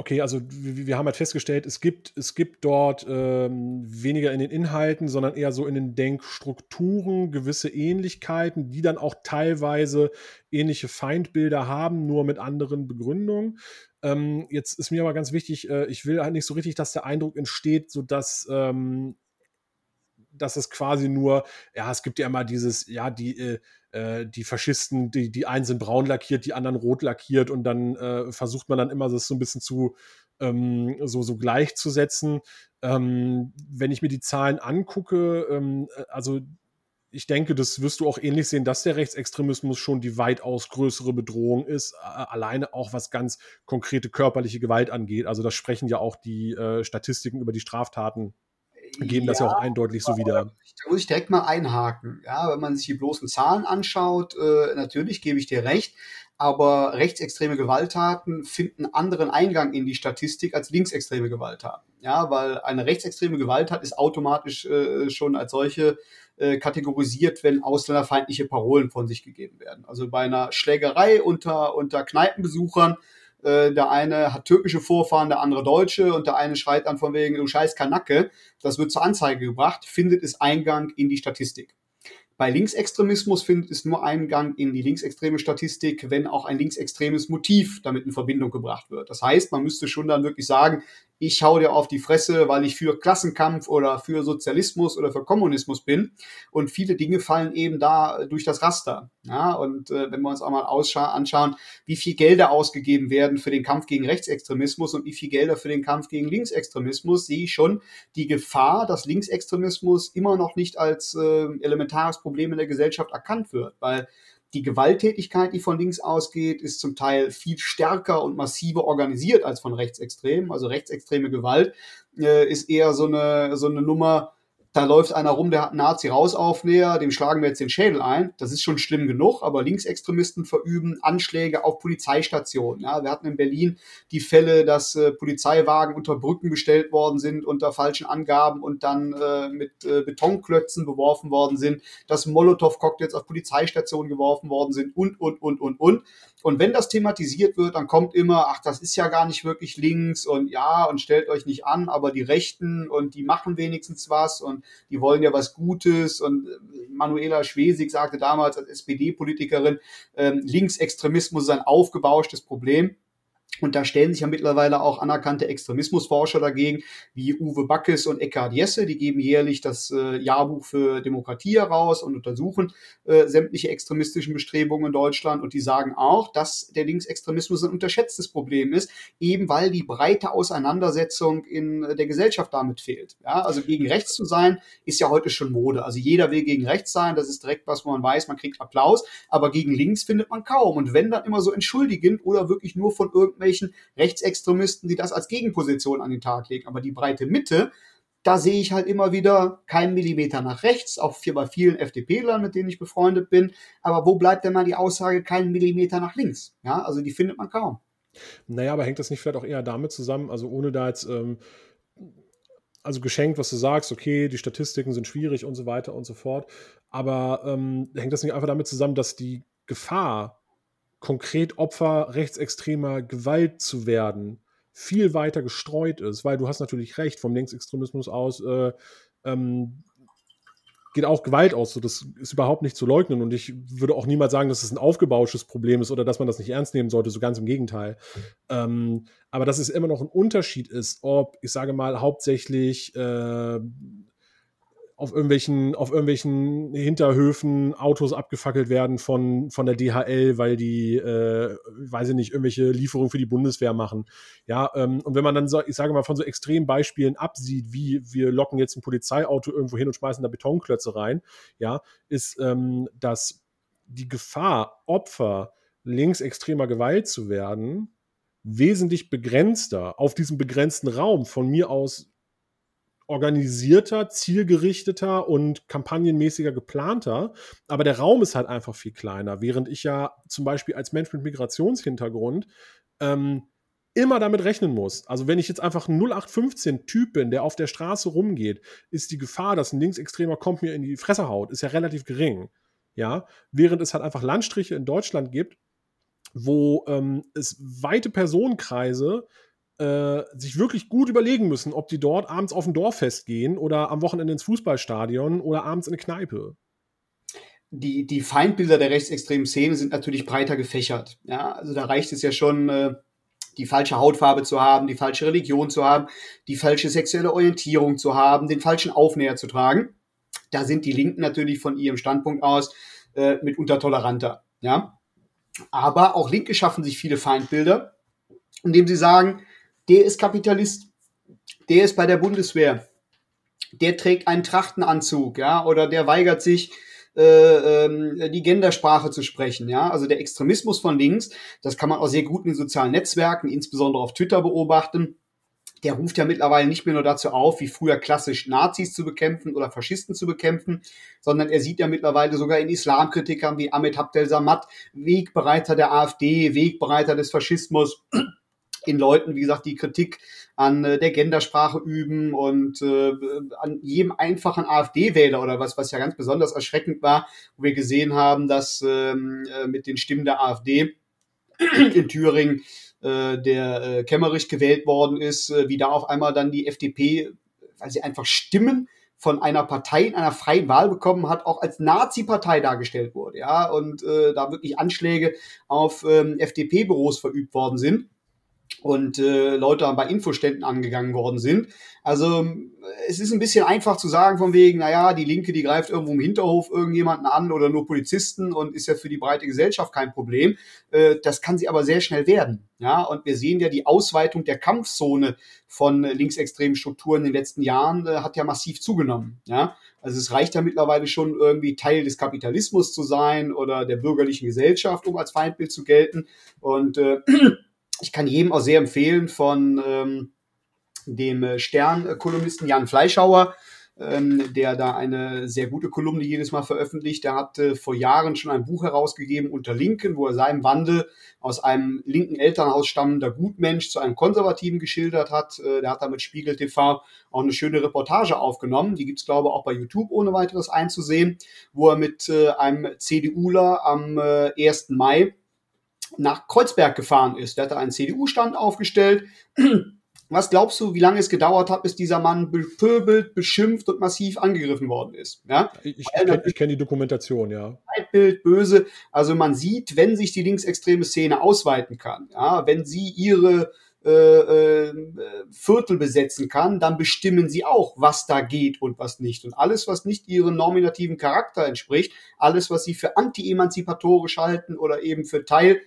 Okay, also wir, wir, haben halt festgestellt, es gibt, es gibt dort ähm, weniger in den Inhalten, sondern eher so in den Denkstrukturen gewisse Ähnlichkeiten, die dann auch teilweise ähnliche Feindbilder haben, nur mit anderen Begründungen. Ähm, jetzt ist mir aber ganz wichtig, äh, ich will halt nicht so richtig, dass der Eindruck entsteht, so dass ähm, dass es quasi nur, ja, es gibt ja immer dieses, ja, die, äh, äh, die Faschisten, die, die einen sind braun lackiert, die anderen rot lackiert und dann äh, versucht man dann immer das so ein bisschen zu ähm, so, so gleichzusetzen. Ähm, wenn ich mir die Zahlen angucke, ähm, äh, also ich denke, das wirst du auch ähnlich sehen, dass der Rechtsextremismus schon die weitaus größere Bedrohung ist, alleine auch was ganz konkrete körperliche Gewalt angeht. Also das sprechen ja auch die äh, Statistiken über die Straftaten geben das ja auch eindeutig so wieder. Da muss ich direkt mal einhaken. Ja, wenn man sich die bloßen Zahlen anschaut, äh, natürlich gebe ich dir recht, aber rechtsextreme Gewalttaten finden anderen Eingang in die Statistik als linksextreme Gewalttaten. Ja, weil eine rechtsextreme Gewalttat ist automatisch äh, schon als solche äh, kategorisiert, wenn ausländerfeindliche Parolen von sich gegeben werden. Also bei einer Schlägerei unter, unter Kneipenbesuchern äh, der eine hat türkische Vorfahren, der andere deutsche und der eine schreit dann von wegen, du scheiß Kanacke. Das wird zur Anzeige gebracht, findet es Eingang in die Statistik. Bei Linksextremismus findet es nur Eingang in die linksextreme Statistik, wenn auch ein linksextremes Motiv damit in Verbindung gebracht wird. Das heißt, man müsste schon dann wirklich sagen, ich hau dir auf die Fresse, weil ich für Klassenkampf oder für Sozialismus oder für Kommunismus bin. Und viele Dinge fallen eben da durch das Raster. Ja, und äh, wenn wir uns auch mal anschauen, wie viel Gelder ausgegeben werden für den Kampf gegen Rechtsextremismus und wie viel Gelder für den Kampf gegen Linksextremismus, sehe ich schon die Gefahr, dass Linksextremismus immer noch nicht als äh, elementares Problem in der Gesellschaft erkannt wird. Weil die Gewalttätigkeit, die von links ausgeht, ist zum Teil viel stärker und massiver organisiert als von Rechtsextremen. Also rechtsextreme Gewalt äh, ist eher so eine, so eine Nummer, da läuft einer rum, der hat einen Nazi-Rausaufnäher, dem schlagen wir jetzt den Schädel ein. Das ist schon schlimm genug, aber Linksextremisten verüben Anschläge auf Polizeistationen. Ja, wir hatten in Berlin die Fälle, dass äh, Polizeiwagen unter Brücken bestellt worden sind, unter falschen Angaben und dann äh, mit äh, Betonklötzen beworfen worden sind, dass Molotow-Cocktails auf Polizeistationen geworfen worden sind und, und, und, und, und. Und wenn das thematisiert wird, dann kommt immer, ach, das ist ja gar nicht wirklich links und ja, und stellt euch nicht an, aber die Rechten und die machen wenigstens was und die wollen ja was Gutes. Und äh, Manuela Schwesig sagte damals als SPD-Politikerin, ähm, Linksextremismus ist ein aufgebauschtes Problem. Und da stellen sich ja mittlerweile auch anerkannte Extremismusforscher dagegen, wie Uwe Backes und Eckhard Jesse. Die geben jährlich das äh, Jahrbuch für Demokratie heraus und untersuchen äh, sämtliche extremistischen Bestrebungen in Deutschland. Und die sagen auch, dass der Linksextremismus ein unterschätztes Problem ist, eben weil die breite Auseinandersetzung in äh, der Gesellschaft damit fehlt. Ja, also gegen rechts zu sein, ist ja heute schon Mode. Also jeder will gegen rechts sein. Das ist direkt was, wo man weiß, man kriegt Applaus. Aber gegen links findet man kaum. Und wenn dann immer so entschuldigend oder wirklich nur von irgendwelchen irgendwelchen Rechtsextremisten, die das als Gegenposition an den Tag legen. Aber die breite Mitte, da sehe ich halt immer wieder keinen Millimeter nach rechts, auch bei vielen FDP-Lern, mit denen ich befreundet bin. Aber wo bleibt denn mal die Aussage, keinen Millimeter nach links? Ja, also die findet man kaum. Naja, aber hängt das nicht vielleicht auch eher damit zusammen, also ohne da jetzt, ähm, also geschenkt, was du sagst, okay, die Statistiken sind schwierig und so weiter und so fort, aber ähm, hängt das nicht einfach damit zusammen, dass die Gefahr, konkret Opfer rechtsextremer Gewalt zu werden, viel weiter gestreut ist, weil du hast natürlich recht, vom Linksextremismus aus äh, ähm, geht auch Gewalt aus. So, das ist überhaupt nicht zu leugnen. Und ich würde auch niemals sagen, dass es ein aufgebauschtes Problem ist oder dass man das nicht ernst nehmen sollte, so ganz im Gegenteil. Ähm, aber dass es immer noch ein Unterschied ist, ob, ich sage mal, hauptsächlich äh, auf irgendwelchen, auf irgendwelchen Hinterhöfen Autos abgefackelt werden von, von der DHL, weil die, äh, weiß ich nicht, irgendwelche Lieferungen für die Bundeswehr machen. Ja, ähm, und wenn man dann, so, ich sage mal, von so extremen Beispielen absieht, wie wir locken jetzt ein Polizeiauto irgendwo hin und schmeißen da Betonklötze rein, ja, ist, ähm, dass die Gefahr, Opfer linksextremer Gewalt zu werden, wesentlich begrenzter auf diesem begrenzten Raum von mir aus organisierter, zielgerichteter und kampagnenmäßiger geplanter. Aber der Raum ist halt einfach viel kleiner. Während ich ja zum Beispiel als Mensch mit Migrationshintergrund ähm, immer damit rechnen muss. Also wenn ich jetzt einfach ein 0815-Typ bin, der auf der Straße rumgeht, ist die Gefahr, dass ein Linksextremer kommt mir in die Fresse haut, ist ja relativ gering. Ja, während es halt einfach Landstriche in Deutschland gibt, wo ähm, es weite Personenkreise äh, sich wirklich gut überlegen müssen, ob die dort abends auf ein Dorffest gehen oder am Wochenende ins Fußballstadion oder abends in eine Kneipe. Die, die Feindbilder der rechtsextremen Szene sind natürlich breiter gefächert. Ja, also da reicht es ja schon, äh, die falsche Hautfarbe zu haben, die falsche Religion zu haben, die falsche sexuelle Orientierung zu haben, den falschen Aufnäher zu tragen. Da sind die Linken natürlich von ihrem Standpunkt aus äh, mitunter toleranter. Ja, aber auch Linke schaffen sich viele Feindbilder, indem sie sagen, der ist Kapitalist, der ist bei der Bundeswehr, der trägt einen Trachtenanzug, ja, oder der weigert sich, äh, ähm, die Gendersprache zu sprechen. Ja, also der Extremismus von links, das kann man auch sehr gut in sozialen Netzwerken, insbesondere auf Twitter beobachten. Der ruft ja mittlerweile nicht mehr nur dazu auf, wie früher klassisch Nazis zu bekämpfen oder Faschisten zu bekämpfen, sondern er sieht ja mittlerweile sogar in Islamkritikern wie Ahmed Abdel Samad Wegbereiter der AfD, Wegbereiter des Faschismus in Leuten, wie gesagt, die Kritik an äh, der Gendersprache üben und äh, an jedem einfachen AfD-Wähler oder was, was ja ganz besonders erschreckend war, wo wir gesehen haben, dass ähm, äh, mit den Stimmen der AfD in Thüringen äh, der äh, Kemmerich gewählt worden ist, äh, wie da auf einmal dann die FDP, weil sie einfach Stimmen von einer Partei in einer freien Wahl bekommen hat, auch als Nazi-Partei dargestellt wurde, ja, und äh, da wirklich Anschläge auf ähm, FDP-Büros verübt worden sind und äh, Leute bei Infoständen angegangen worden sind. Also es ist ein bisschen einfach zu sagen von wegen, naja, die Linke, die greift irgendwo im Hinterhof irgendjemanden an oder nur Polizisten und ist ja für die breite Gesellschaft kein Problem. Äh, das kann sie aber sehr schnell werden. Ja, und wir sehen ja die Ausweitung der Kampfzone von linksextremen Strukturen in den letzten Jahren äh, hat ja massiv zugenommen. Ja, also es reicht ja mittlerweile schon irgendwie Teil des Kapitalismus zu sein oder der bürgerlichen Gesellschaft, um als Feindbild zu gelten. Und äh, ich kann jedem auch sehr empfehlen von ähm, dem äh, Stern-Kolumnisten Jan Fleischhauer, ähm, der da eine sehr gute Kolumne jedes Mal veröffentlicht. Der hat äh, vor Jahren schon ein Buch herausgegeben unter Linken, wo er seinen Wandel aus einem linken Elternhaus stammender Gutmensch zu einem Konservativen geschildert hat. Äh, der hat da mit Spiegel TV auch eine schöne Reportage aufgenommen. Die gibt's glaube ich, auch bei YouTube ohne weiteres einzusehen, wo er mit äh, einem CDUler am äh, 1. Mai nach Kreuzberg gefahren ist. Der hatte einen CDU-Stand aufgestellt Was glaubst du, wie lange es gedauert hat, bis dieser Mann bepöbelt, beschimpft und massiv angegriffen worden ist? Ja? Ich, kenne kenn die Dokumentation, ja. Bild, böse. Also man sieht, wenn sich die linksextreme Szene ausweiten kann, ja, wenn sie ihre äh, äh, Viertel besetzen kann, dann bestimmen sie auch, was da geht und was nicht. Und alles, was nicht ihrem nominativen Charakter entspricht, alles, was sie für anti-emanzipatorisch halten oder eben für Teil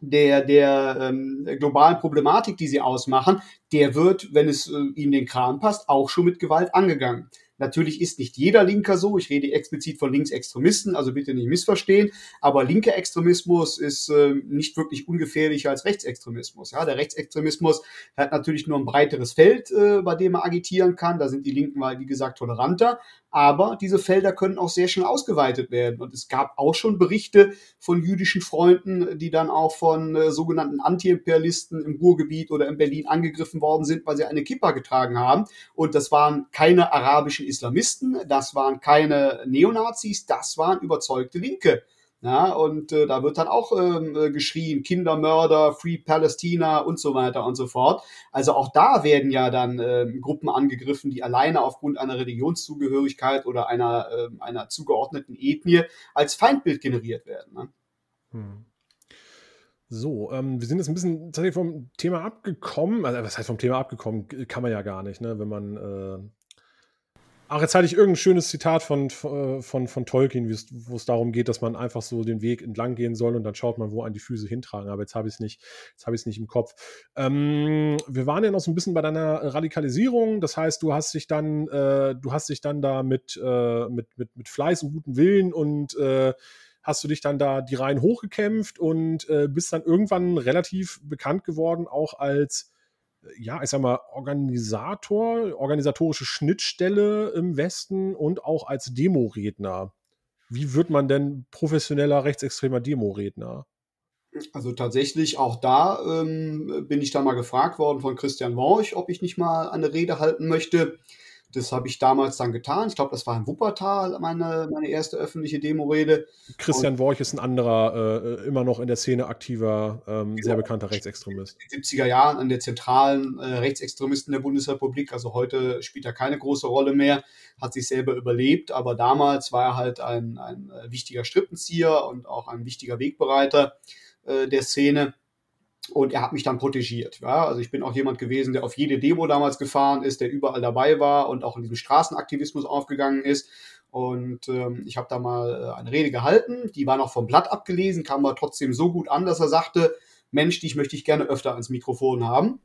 der, der ähm, globalen Problematik, die sie ausmachen, der wird, wenn es äh, ihnen den Kram passt, auch schon mit Gewalt angegangen. Natürlich ist nicht jeder Linker so. Ich rede explizit von Linksextremisten, also bitte nicht missverstehen. Aber linker Extremismus ist äh, nicht wirklich ungefährlicher als Rechtsextremismus. Ja, der Rechtsextremismus hat natürlich nur ein breiteres Feld, äh, bei dem er agitieren kann. Da sind die Linken mal, wie gesagt, toleranter. Aber diese Felder können auch sehr schnell ausgeweitet werden. Und es gab auch schon Berichte von jüdischen Freunden, die dann auch von äh, sogenannten Antiimperialisten im Ruhrgebiet oder in Berlin angegriffen worden sind, weil sie eine Kippa getragen haben. Und das waren keine arabischen Islamisten, das waren keine Neonazis, das waren überzeugte Linke. Ja, und äh, da wird dann auch ähm, äh, geschrien, Kindermörder, Free Palästina und so weiter und so fort. Also auch da werden ja dann äh, Gruppen angegriffen, die alleine aufgrund einer Religionszugehörigkeit oder einer, äh, einer zugeordneten Ethnie als Feindbild generiert werden. Ne? Hm. So, ähm, wir sind jetzt ein bisschen tatsächlich vom Thema abgekommen. Also, was heißt vom Thema abgekommen? Kann man ja gar nicht, ne? wenn man äh, Ach, jetzt hatte ich irgendein schönes Zitat von, von, von Tolkien, wo es darum geht, dass man einfach so den Weg entlang gehen soll und dann schaut man, wo an die Füße hintragen. Aber jetzt habe ich es nicht, jetzt habe ich es nicht im Kopf. Ähm, wir waren ja noch so ein bisschen bei deiner Radikalisierung. Das heißt, du hast dich dann, äh, du hast dich dann da mit, äh, mit, mit, mit Fleiß und gutem Willen und äh, hast du dich dann da die Reihen hochgekämpft und äh, bist dann irgendwann relativ bekannt geworden, auch als ja, ich sag mal, Organisator, organisatorische Schnittstelle im Westen und auch als Demoredner. Wie wird man denn professioneller rechtsextremer Demoredner? Also tatsächlich auch da ähm, bin ich da mal gefragt worden von Christian Worch, ob ich nicht mal eine Rede halten möchte. Das habe ich damals dann getan. Ich glaube, das war in Wuppertal meine, meine erste öffentliche Demo-Rede. Christian und, Worch ist ein anderer, äh, immer noch in der Szene aktiver, ähm, genau, sehr bekannter Rechtsextremist. In den 70er Jahren an der zentralen äh, Rechtsextremisten der Bundesrepublik. Also heute spielt er keine große Rolle mehr, hat sich selber überlebt. Aber damals war er halt ein, ein äh, wichtiger Strippenzieher und auch ein wichtiger Wegbereiter äh, der Szene und er hat mich dann protegiert. Ja? Also ich bin auch jemand gewesen, der auf jede Demo damals gefahren ist, der überall dabei war und auch in diesem Straßenaktivismus aufgegangen ist. Und ähm, ich habe da mal äh, eine Rede gehalten, die war noch vom Blatt abgelesen, kam aber trotzdem so gut an, dass er sagte, Mensch, dich möchte ich gerne öfter ans Mikrofon haben.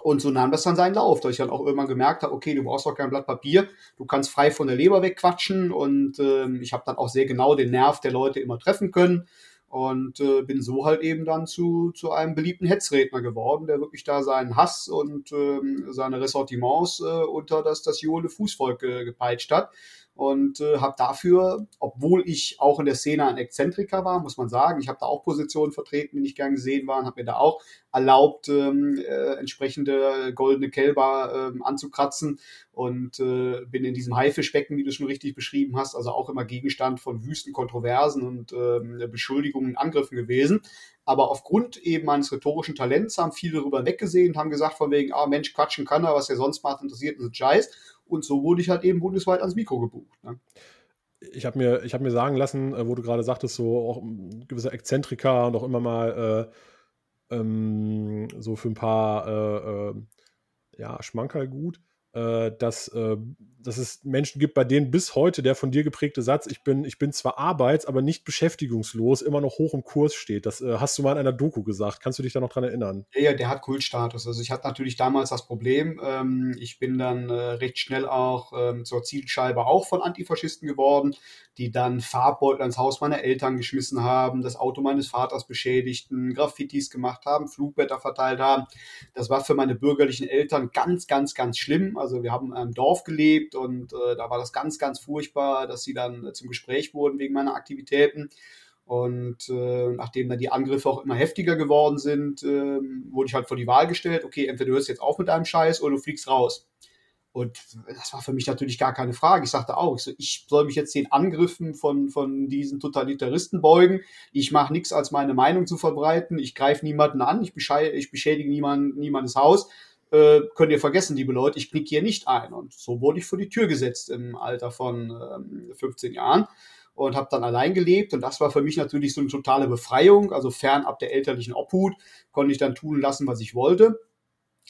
Und so nahm das dann seinen Lauf, dass ich dann auch irgendwann gemerkt habe, okay, du brauchst doch kein Blatt Papier, du kannst frei von der Leber wegquatschen und ähm, ich habe dann auch sehr genau den Nerv der Leute immer treffen können und äh, bin so halt eben dann zu, zu einem beliebten Hetzredner geworden, der wirklich da seinen Hass und ähm, seine Ressortiments äh, unter das, das johende Fußvolk äh, gepeitscht hat und äh, habe dafür, obwohl ich auch in der Szene ein Exzentriker war, muss man sagen, ich habe da auch Positionen vertreten, die nicht gern gesehen waren, habe mir da auch erlaubt, ähm, äh, entsprechende goldene Kälber ähm, anzukratzen und äh, bin in diesem Haifischbecken, wie du schon richtig beschrieben hast, also auch immer Gegenstand von wüsten Kontroversen und ähm, Beschuldigungen, Angriffen gewesen. Aber aufgrund eben meines rhetorischen Talents haben viele darüber weggesehen, haben gesagt von wegen, ah Mensch, quatschen kann er, was er sonst macht, interessiert uns Scheiß. Und so wurde ich halt eben bundesweit ans Mikro gebucht. Ne? Ich habe mir, hab mir sagen lassen, äh, wo du gerade sagtest, so auch ein gewisser Exzentriker und auch immer mal äh, ähm, so für ein paar äh, äh, ja, Schmankerl gut äh, dass, äh, dass es Menschen gibt, bei denen bis heute der von dir geprägte Satz, ich bin, ich bin zwar arbeits-, aber nicht beschäftigungslos, immer noch hoch im Kurs steht. Das äh, hast du mal in einer Doku gesagt. Kannst du dich da noch dran erinnern? Ja, der hat Kultstatus. Also ich hatte natürlich damals das Problem, ähm, ich bin dann äh, recht schnell auch ähm, zur Zielscheibe auch von Antifaschisten geworden, die dann Farbbeutel ans Haus meiner Eltern geschmissen haben, das Auto meines Vaters beschädigten, Graffitis gemacht haben, Flugblätter verteilt haben. Das war für meine bürgerlichen Eltern ganz, ganz, ganz schlimm. Also wir haben im Dorf gelebt und äh, da war das ganz, ganz furchtbar, dass sie dann zum Gespräch wurden wegen meiner Aktivitäten. Und äh, nachdem dann die Angriffe auch immer heftiger geworden sind, äh, wurde ich halt vor die Wahl gestellt, okay, entweder du hörst jetzt auf mit deinem Scheiß oder du fliegst raus. Und das war für mich natürlich gar keine Frage. Ich sagte auch, ich, so, ich soll mich jetzt den Angriffen von, von diesen Totalitaristen beugen. Ich mache nichts, als meine Meinung zu verbreiten. Ich greife niemanden an. Ich, ich beschädige niemand, niemandes Haus äh, könnt ihr vergessen, liebe Leute, ich knicke hier nicht ein. Und so wurde ich vor die Tür gesetzt im Alter von ähm, 15 Jahren und habe dann allein gelebt. Und das war für mich natürlich so eine totale Befreiung. Also fernab der elterlichen Obhut konnte ich dann tun lassen, was ich wollte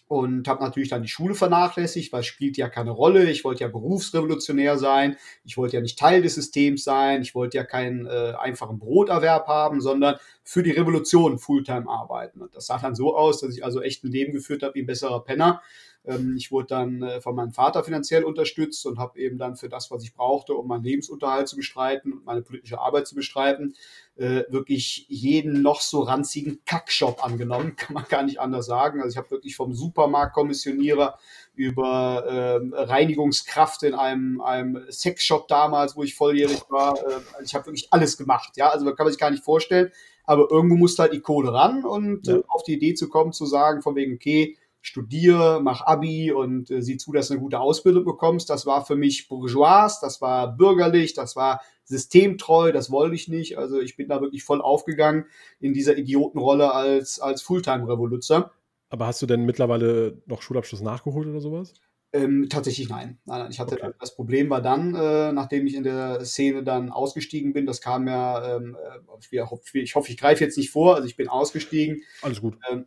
und habe natürlich dann die Schule vernachlässigt, weil es spielt ja keine Rolle. Ich wollte ja berufsrevolutionär sein, ich wollte ja nicht Teil des Systems sein, ich wollte ja keinen äh, einfachen Broterwerb haben, sondern für die Revolution Fulltime arbeiten. Und das sah dann so aus, dass ich also echt ein Leben geführt habe wie ein besserer Penner ähm, ich wurde dann äh, von meinem Vater finanziell unterstützt und habe eben dann für das, was ich brauchte, um meinen Lebensunterhalt zu bestreiten und meine politische Arbeit zu bestreiten, äh, wirklich jeden noch so ranzigen Kackshop angenommen, kann man gar nicht anders sagen. Also ich habe wirklich vom Supermarktkommissionierer über ähm, Reinigungskraft in einem, einem Sexshop damals, wo ich volljährig war. Äh, ich habe wirklich alles gemacht. Ja, also kann man sich gar nicht vorstellen. Aber irgendwo musste halt die Kohle ran und ja. äh, auf die Idee zu kommen, zu sagen, von wegen, okay, studiere, mach Abi und äh, sieh zu, dass du eine gute Ausbildung bekommst. Das war für mich bourgeois, das war bürgerlich, das war systemtreu, das wollte ich nicht. Also ich bin da wirklich voll aufgegangen in dieser Idiotenrolle als, als Fulltime-Revoluzer. Aber hast du denn mittlerweile noch Schulabschluss nachgeholt oder sowas? Ähm, tatsächlich nein. nein, nein. Ich hatte okay. das Problem war dann, äh, nachdem ich in der Szene dann ausgestiegen bin, das kam ja, ähm, äh, ich hoffe, ich greife jetzt nicht vor, also ich bin ausgestiegen. Alles gut. Ähm,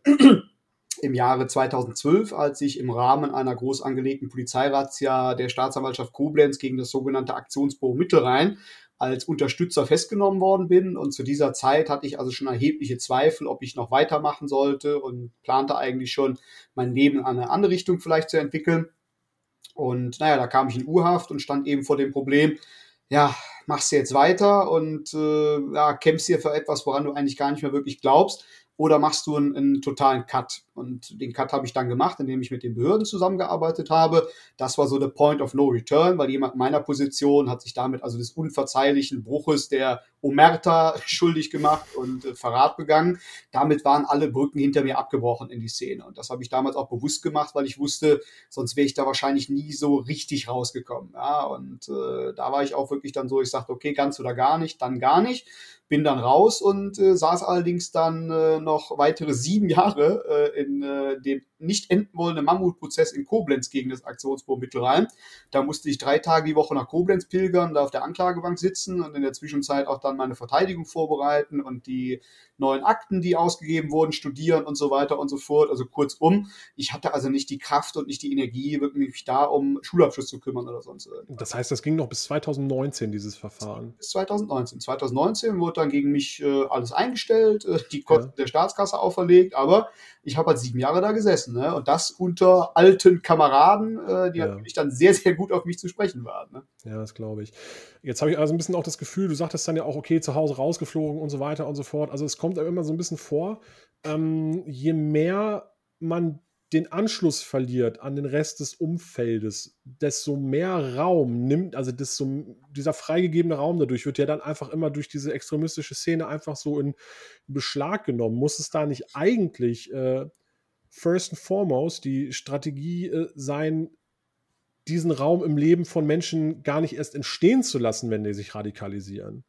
im Jahre 2012, als ich im Rahmen einer groß angelegten Polizeirazzia der Staatsanwaltschaft Koblenz gegen das sogenannte Aktionsbüro Mittelrhein als Unterstützer festgenommen worden bin. Und zu dieser Zeit hatte ich also schon erhebliche Zweifel, ob ich noch weitermachen sollte und plante eigentlich schon, mein Leben in eine andere Richtung vielleicht zu entwickeln. Und naja, da kam ich in Urhaft und stand eben vor dem Problem, ja, machst du jetzt weiter und äh, ja, kämpfst hier für etwas, woran du eigentlich gar nicht mehr wirklich glaubst oder machst du einen, einen totalen Cut? Und den Cut habe ich dann gemacht, indem ich mit den Behörden zusammengearbeitet habe. Das war so der Point of No Return, weil jemand meiner Position hat sich damit also des unverzeihlichen Bruches der Omerta schuldig gemacht und äh, Verrat begangen. Damit waren alle Brücken hinter mir abgebrochen in die Szene. Und das habe ich damals auch bewusst gemacht, weil ich wusste, sonst wäre ich da wahrscheinlich nie so richtig rausgekommen. Ja, und äh, da war ich auch wirklich dann so, ich sagte, okay, ganz oder gar nicht, dann gar nicht bin dann raus und äh, saß allerdings dann äh, noch weitere sieben Jahre äh, in äh, dem nicht enden wollenden Mammutprozess in Koblenz gegen das Aktionsbüro Mittelrhein. Da musste ich drei Tage die Woche nach Koblenz pilgern, da auf der Anklagebank sitzen und in der Zwischenzeit auch dann meine Verteidigung vorbereiten und die neuen Akten, die ausgegeben wurden, studieren und so weiter und so fort. Also kurzum, ich hatte also nicht die Kraft und nicht die Energie, wirklich da um Schulabschluss zu kümmern oder sonst irgendwas. Das heißt, das ging noch bis 2019, dieses Verfahren? Bis 2019. 2019 wurde dann gegen mich äh, alles eingestellt, äh, die Kosten ja. der Staatskasse auferlegt, aber ich habe halt sieben Jahre da gesessen. Ne? Und das unter alten Kameraden, äh, die ja. natürlich dann sehr, sehr gut auf mich zu sprechen waren. Ne? Ja, das glaube ich. Jetzt habe ich also ein bisschen auch das Gefühl, du sagtest dann ja auch, okay, zu Hause rausgeflogen und so weiter und so fort. Also es kommt immer so ein bisschen vor, ähm, je mehr man den Anschluss verliert an den Rest des Umfeldes, desto mehr Raum nimmt, also desto, dieser freigegebene Raum dadurch wird ja dann einfach immer durch diese extremistische Szene einfach so in Beschlag genommen. Muss es da nicht eigentlich äh, first and foremost die Strategie äh, sein, diesen Raum im Leben von Menschen gar nicht erst entstehen zu lassen, wenn die sich radikalisieren?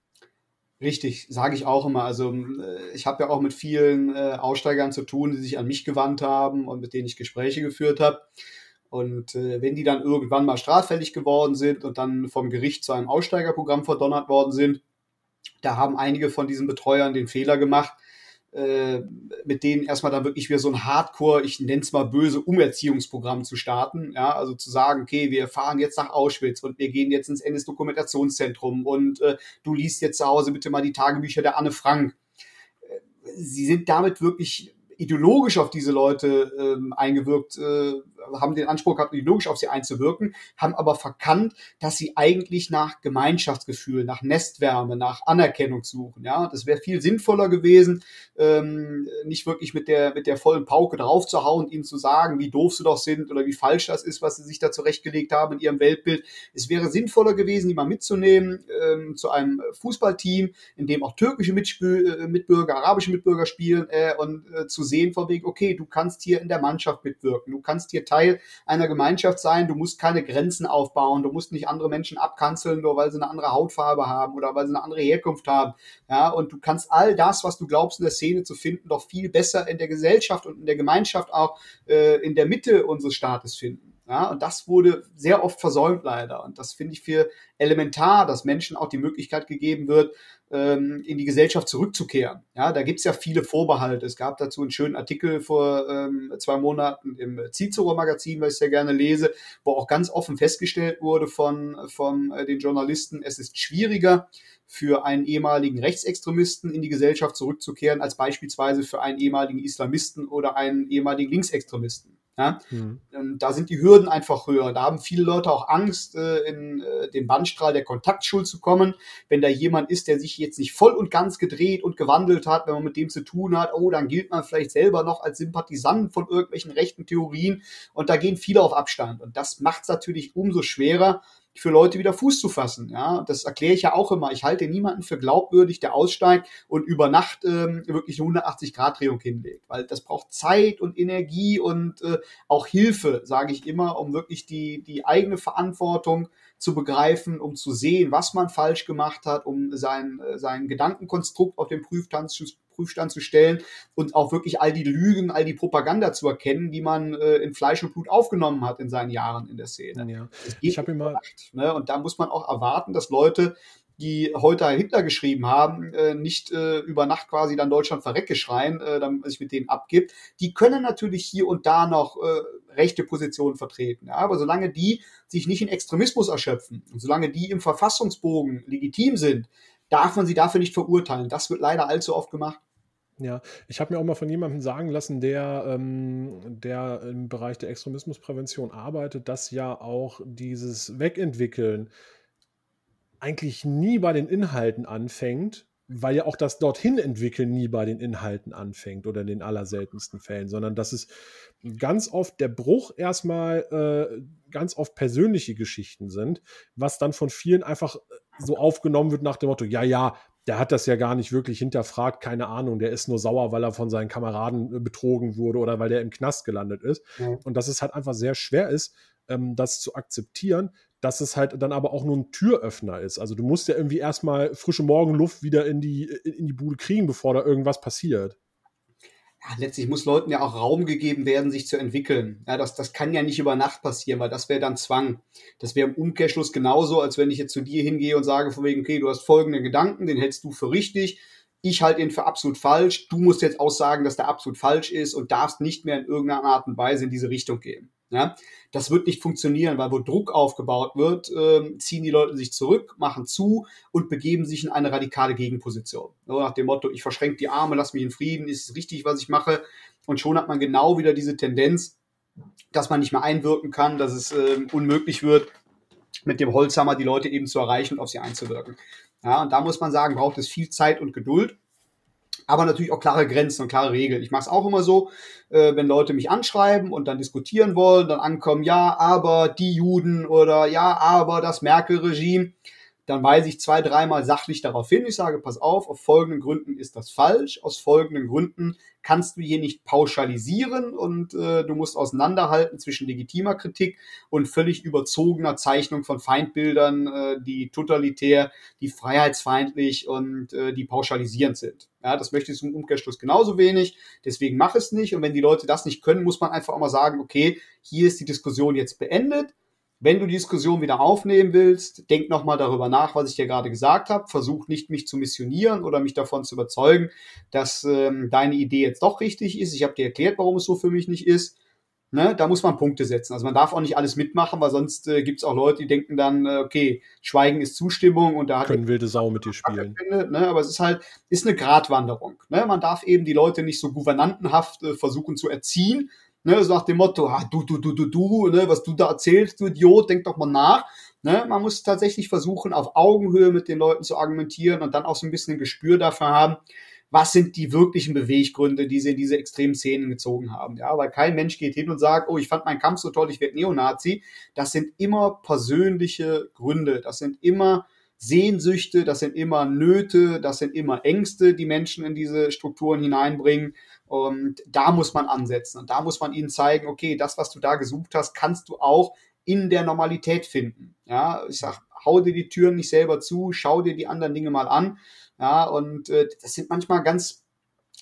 Richtig, sage ich auch immer. Also äh, ich habe ja auch mit vielen äh, Aussteigern zu tun, die sich an mich gewandt haben und mit denen ich Gespräche geführt habe. Und äh, wenn die dann irgendwann mal straffällig geworden sind und dann vom Gericht zu einem Aussteigerprogramm verdonnert worden sind, da haben einige von diesen Betreuern den Fehler gemacht, äh, mit denen erstmal dann wirklich wieder so ein Hardcore, ich nenne es mal böse, Umerziehungsprogramm zu starten. Ja, also zu sagen, okay, wir fahren jetzt nach Auschwitz und wir gehen jetzt ins NS-Dokumentationszentrum und äh, du liest jetzt zu Hause bitte mal die Tagebücher der Anne Frank. Äh, sie sind damit wirklich ideologisch auf diese Leute ähm, eingewirkt, äh, haben den Anspruch gehabt, ideologisch auf sie einzuwirken, haben aber verkannt, dass sie eigentlich nach Gemeinschaftsgefühl, nach Nestwärme, nach Anerkennung suchen. Ja, das wäre viel sinnvoller gewesen, ähm, nicht wirklich mit der mit der vollen Pauke draufzuhauen, ihnen zu sagen, wie doof sie doch sind oder wie falsch das ist, was sie sich da zurechtgelegt haben in ihrem Weltbild. Es wäre sinnvoller gewesen, die mal mitzunehmen ähm, zu einem Fußballteam, in dem auch türkische Mitspül äh, Mitbürger, arabische Mitbürger spielen äh, und äh, zu sehen von wegen, okay, du kannst hier in der Mannschaft mitwirken, du kannst hier Teil einer Gemeinschaft sein. Du musst keine Grenzen aufbauen. Du musst nicht andere Menschen abkanzeln, nur weil sie eine andere Hautfarbe haben oder weil sie eine andere Herkunft haben. Ja, und du kannst all das, was du glaubst in der Szene zu finden, doch viel besser in der Gesellschaft und in der Gemeinschaft auch äh, in der Mitte unseres Staates finden. Ja, und das wurde sehr oft versäumt leider. Und das finde ich für elementar, dass Menschen auch die Möglichkeit gegeben wird, ähm, in die Gesellschaft zurückzukehren. Ja, da gibt's ja viele Vorbehalte. Es gab dazu einen schönen Artikel vor ähm, zwei Monaten im Cicero Magazin, was ich sehr gerne lese, wo auch ganz offen festgestellt wurde von, von äh, den Journalisten, es ist schwieriger für einen ehemaligen Rechtsextremisten in die Gesellschaft zurückzukehren, als beispielsweise für einen ehemaligen Islamisten oder einen ehemaligen Linksextremisten. Ja? Mhm. Da sind die Hürden einfach höher. Da haben viele Leute auch Angst, äh, in äh, den Bandstrahl der Kontaktschuld zu kommen. Wenn da jemand ist, der sich jetzt nicht voll und ganz gedreht und gewandelt hat, wenn man mit dem zu tun hat, oh, dann gilt man vielleicht selber noch als Sympathisant von irgendwelchen rechten Theorien. Und da gehen viele auf Abstand. Und das macht es natürlich umso schwerer, für Leute wieder Fuß zu fassen. Ja, das erkläre ich ja auch immer. Ich halte niemanden für glaubwürdig, der aussteigt und über Nacht ähm, wirklich eine 180-Grad-Drehung hinlegt, weil das braucht Zeit und Energie und äh, auch Hilfe, sage ich immer, um wirklich die, die eigene Verantwortung zu begreifen, um zu sehen, was man falsch gemacht hat, um sein, äh, sein Gedankenkonstrukt auf den Prüfstand zu, Prüfstand zu stellen und auch wirklich all die Lügen, all die Propaganda zu erkennen, die man äh, in Fleisch und Blut aufgenommen hat in seinen Jahren in der Szene. Ja. Ich habe immer ne? und da muss man auch erwarten, dass Leute die heute Hitler geschrieben haben, äh, nicht äh, über Nacht quasi dann Deutschland verrecke schreien, äh, damit man sich mit denen abgibt. Die können natürlich hier und da noch äh, rechte Positionen vertreten. Ja? Aber solange die sich nicht in Extremismus erschöpfen und solange die im Verfassungsbogen legitim sind, darf man sie dafür nicht verurteilen. Das wird leider allzu oft gemacht. Ja, ich habe mir auch mal von jemandem sagen lassen, der, ähm, der im Bereich der Extremismusprävention arbeitet, dass ja auch dieses Wegentwickeln eigentlich nie bei den Inhalten anfängt, weil ja auch das dorthin entwickeln nie bei den Inhalten anfängt oder in den allerseltensten Fällen, sondern dass es ganz oft der Bruch erstmal äh, ganz oft persönliche Geschichten sind, was dann von vielen einfach so aufgenommen wird nach dem Motto, ja, ja, der hat das ja gar nicht wirklich hinterfragt, keine Ahnung, der ist nur sauer, weil er von seinen Kameraden äh, betrogen wurde oder weil der im Knast gelandet ist. Ja. Und dass es halt einfach sehr schwer ist, ähm, das zu akzeptieren, dass es halt dann aber auch nur ein Türöffner ist. Also du musst ja irgendwie erstmal frische Morgenluft wieder in die, in die Bude kriegen, bevor da irgendwas passiert. Ja, letztlich muss Leuten ja auch Raum gegeben werden, sich zu entwickeln. Ja, das, das kann ja nicht über Nacht passieren, weil das wäre dann Zwang. Das wäre im Umkehrschluss genauso, als wenn ich jetzt zu dir hingehe und sage von wegen, okay, du hast folgende Gedanken, den hältst du für richtig, ich halte ihn für absolut falsch, du musst jetzt aussagen, dass der absolut falsch ist und darfst nicht mehr in irgendeiner Art und Weise in diese Richtung gehen. Ja, das wird nicht funktionieren, weil wo Druck aufgebaut wird, äh, ziehen die Leute sich zurück, machen zu und begeben sich in eine radikale Gegenposition. So nach dem Motto, ich verschränke die Arme, lass mich in Frieden, ist es richtig, was ich mache? Und schon hat man genau wieder diese Tendenz, dass man nicht mehr einwirken kann, dass es äh, unmöglich wird, mit dem Holzhammer die Leute eben zu erreichen und auf sie einzuwirken. Ja, und da muss man sagen, braucht es viel Zeit und Geduld aber natürlich auch klare Grenzen und klare Regeln. Ich mache es auch immer so, äh, wenn Leute mich anschreiben und dann diskutieren wollen, dann ankommen, ja, aber die Juden oder ja, aber das Merkel-Regime, dann weise ich zwei, dreimal sachlich darauf hin. Ich sage, pass auf, auf folgenden Gründen ist das falsch, aus folgenden Gründen kannst du hier nicht pauschalisieren und äh, du musst auseinanderhalten zwischen legitimer Kritik und völlig überzogener Zeichnung von Feindbildern, äh, die totalitär, die freiheitsfeindlich und äh, die pauschalisierend sind. Ja, das möchte ich zum Umkehrschluss genauso wenig. Deswegen mach es nicht. Und wenn die Leute das nicht können, muss man einfach auch mal sagen, okay, hier ist die Diskussion jetzt beendet. Wenn du die Diskussion wieder aufnehmen willst, denk nochmal darüber nach, was ich dir gerade gesagt habe. Versuch nicht, mich zu missionieren oder mich davon zu überzeugen, dass ähm, deine Idee jetzt doch richtig ist. Ich habe dir erklärt, warum es so für mich nicht ist. Ne, da muss man Punkte setzen. Also man darf auch nicht alles mitmachen, weil sonst äh, gibt es auch Leute, die denken dann, äh, okay, Schweigen ist Zustimmung und da hat können wilde Sau mit dir spielen. Findet, ne, aber es ist halt, ist eine Gratwanderung. Ne? Man darf eben die Leute nicht so gouvernantenhaft äh, versuchen zu erziehen, Ne, so nach dem Motto, ah, du, du, du, du, du, ne, was du da erzählst, du Idiot, denk doch mal nach. Ne, man muss tatsächlich versuchen, auf Augenhöhe mit den Leuten zu argumentieren und dann auch so ein bisschen ein Gespür dafür haben, was sind die wirklichen Beweggründe, die sie in diese extremen Szenen gezogen haben. Ja, weil kein Mensch geht hin und sagt, oh, ich fand meinen Kampf so toll, ich werde Neonazi. Das sind immer persönliche Gründe. Das sind immer Sehnsüchte, das sind immer Nöte, das sind immer Ängste, die Menschen in diese Strukturen hineinbringen. Und da muss man ansetzen und da muss man ihnen zeigen, okay, das, was du da gesucht hast, kannst du auch in der Normalität finden. Ja, ich sag, hau dir die Türen nicht selber zu, schau dir die anderen Dinge mal an. Ja, und äh, das sind manchmal ganz,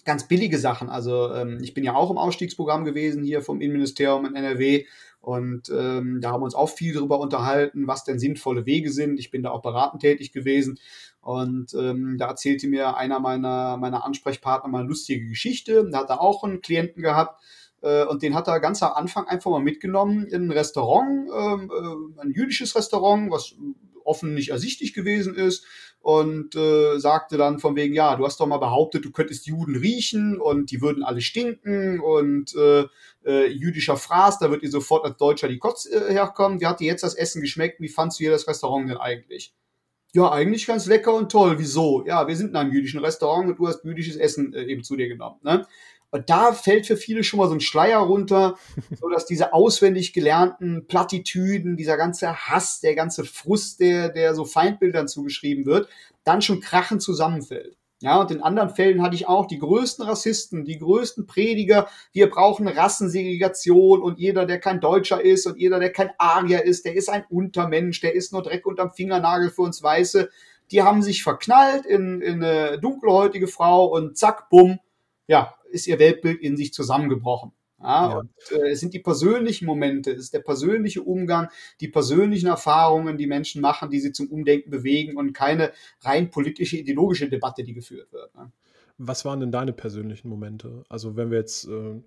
ganz billige Sachen. Also ähm, ich bin ja auch im Ausstiegsprogramm gewesen hier vom Innenministerium in NRW und ähm, da haben wir uns auch viel darüber unterhalten, was denn sinnvolle Wege sind. Ich bin da auch beratend tätig gewesen. Und ähm, da erzählte mir einer meiner, meiner Ansprechpartner mal eine lustige Geschichte. Da hat er auch einen Klienten gehabt, äh, und den hat er ganz am Anfang einfach mal mitgenommen in ein Restaurant, ähm, äh, ein jüdisches Restaurant, was offen nicht ersichtlich gewesen ist und äh, sagte dann von wegen, ja, du hast doch mal behauptet, du könntest Juden riechen und die würden alle stinken und äh, äh, jüdischer Fraß, da wird dir sofort als Deutscher die Kotz äh, herkommen. Wie hat dir jetzt das Essen geschmeckt? Wie fandst du hier das Restaurant denn eigentlich? Ja, eigentlich ganz lecker und toll. Wieso? Ja, wir sind in einem jüdischen Restaurant und du hast jüdisches Essen äh, eben zu dir genommen. Ne? Und da fällt für viele schon mal so ein Schleier runter, so dass diese auswendig gelernten Plattitüden, dieser ganze Hass, der ganze Frust, der, der so Feindbildern zugeschrieben wird, dann schon krachend zusammenfällt. Ja, und in anderen Fällen hatte ich auch die größten Rassisten, die größten Prediger. Wir brauchen Rassensegregation und jeder, der kein Deutscher ist und jeder, der kein Arier ist, der ist ein Untermensch, der ist nur Dreck unterm Fingernagel für uns Weiße. Die haben sich verknallt in, in eine dunkelhäutige Frau und zack, bumm, ja, ist ihr Weltbild in sich zusammengebrochen. Ja, ja. Und, äh, es sind die persönlichen Momente, es ist der persönliche Umgang, die persönlichen Erfahrungen, die Menschen machen, die sie zum Umdenken bewegen und keine rein politische, ideologische Debatte, die geführt wird. Ne? Was waren denn deine persönlichen Momente? Also wenn wir jetzt äh,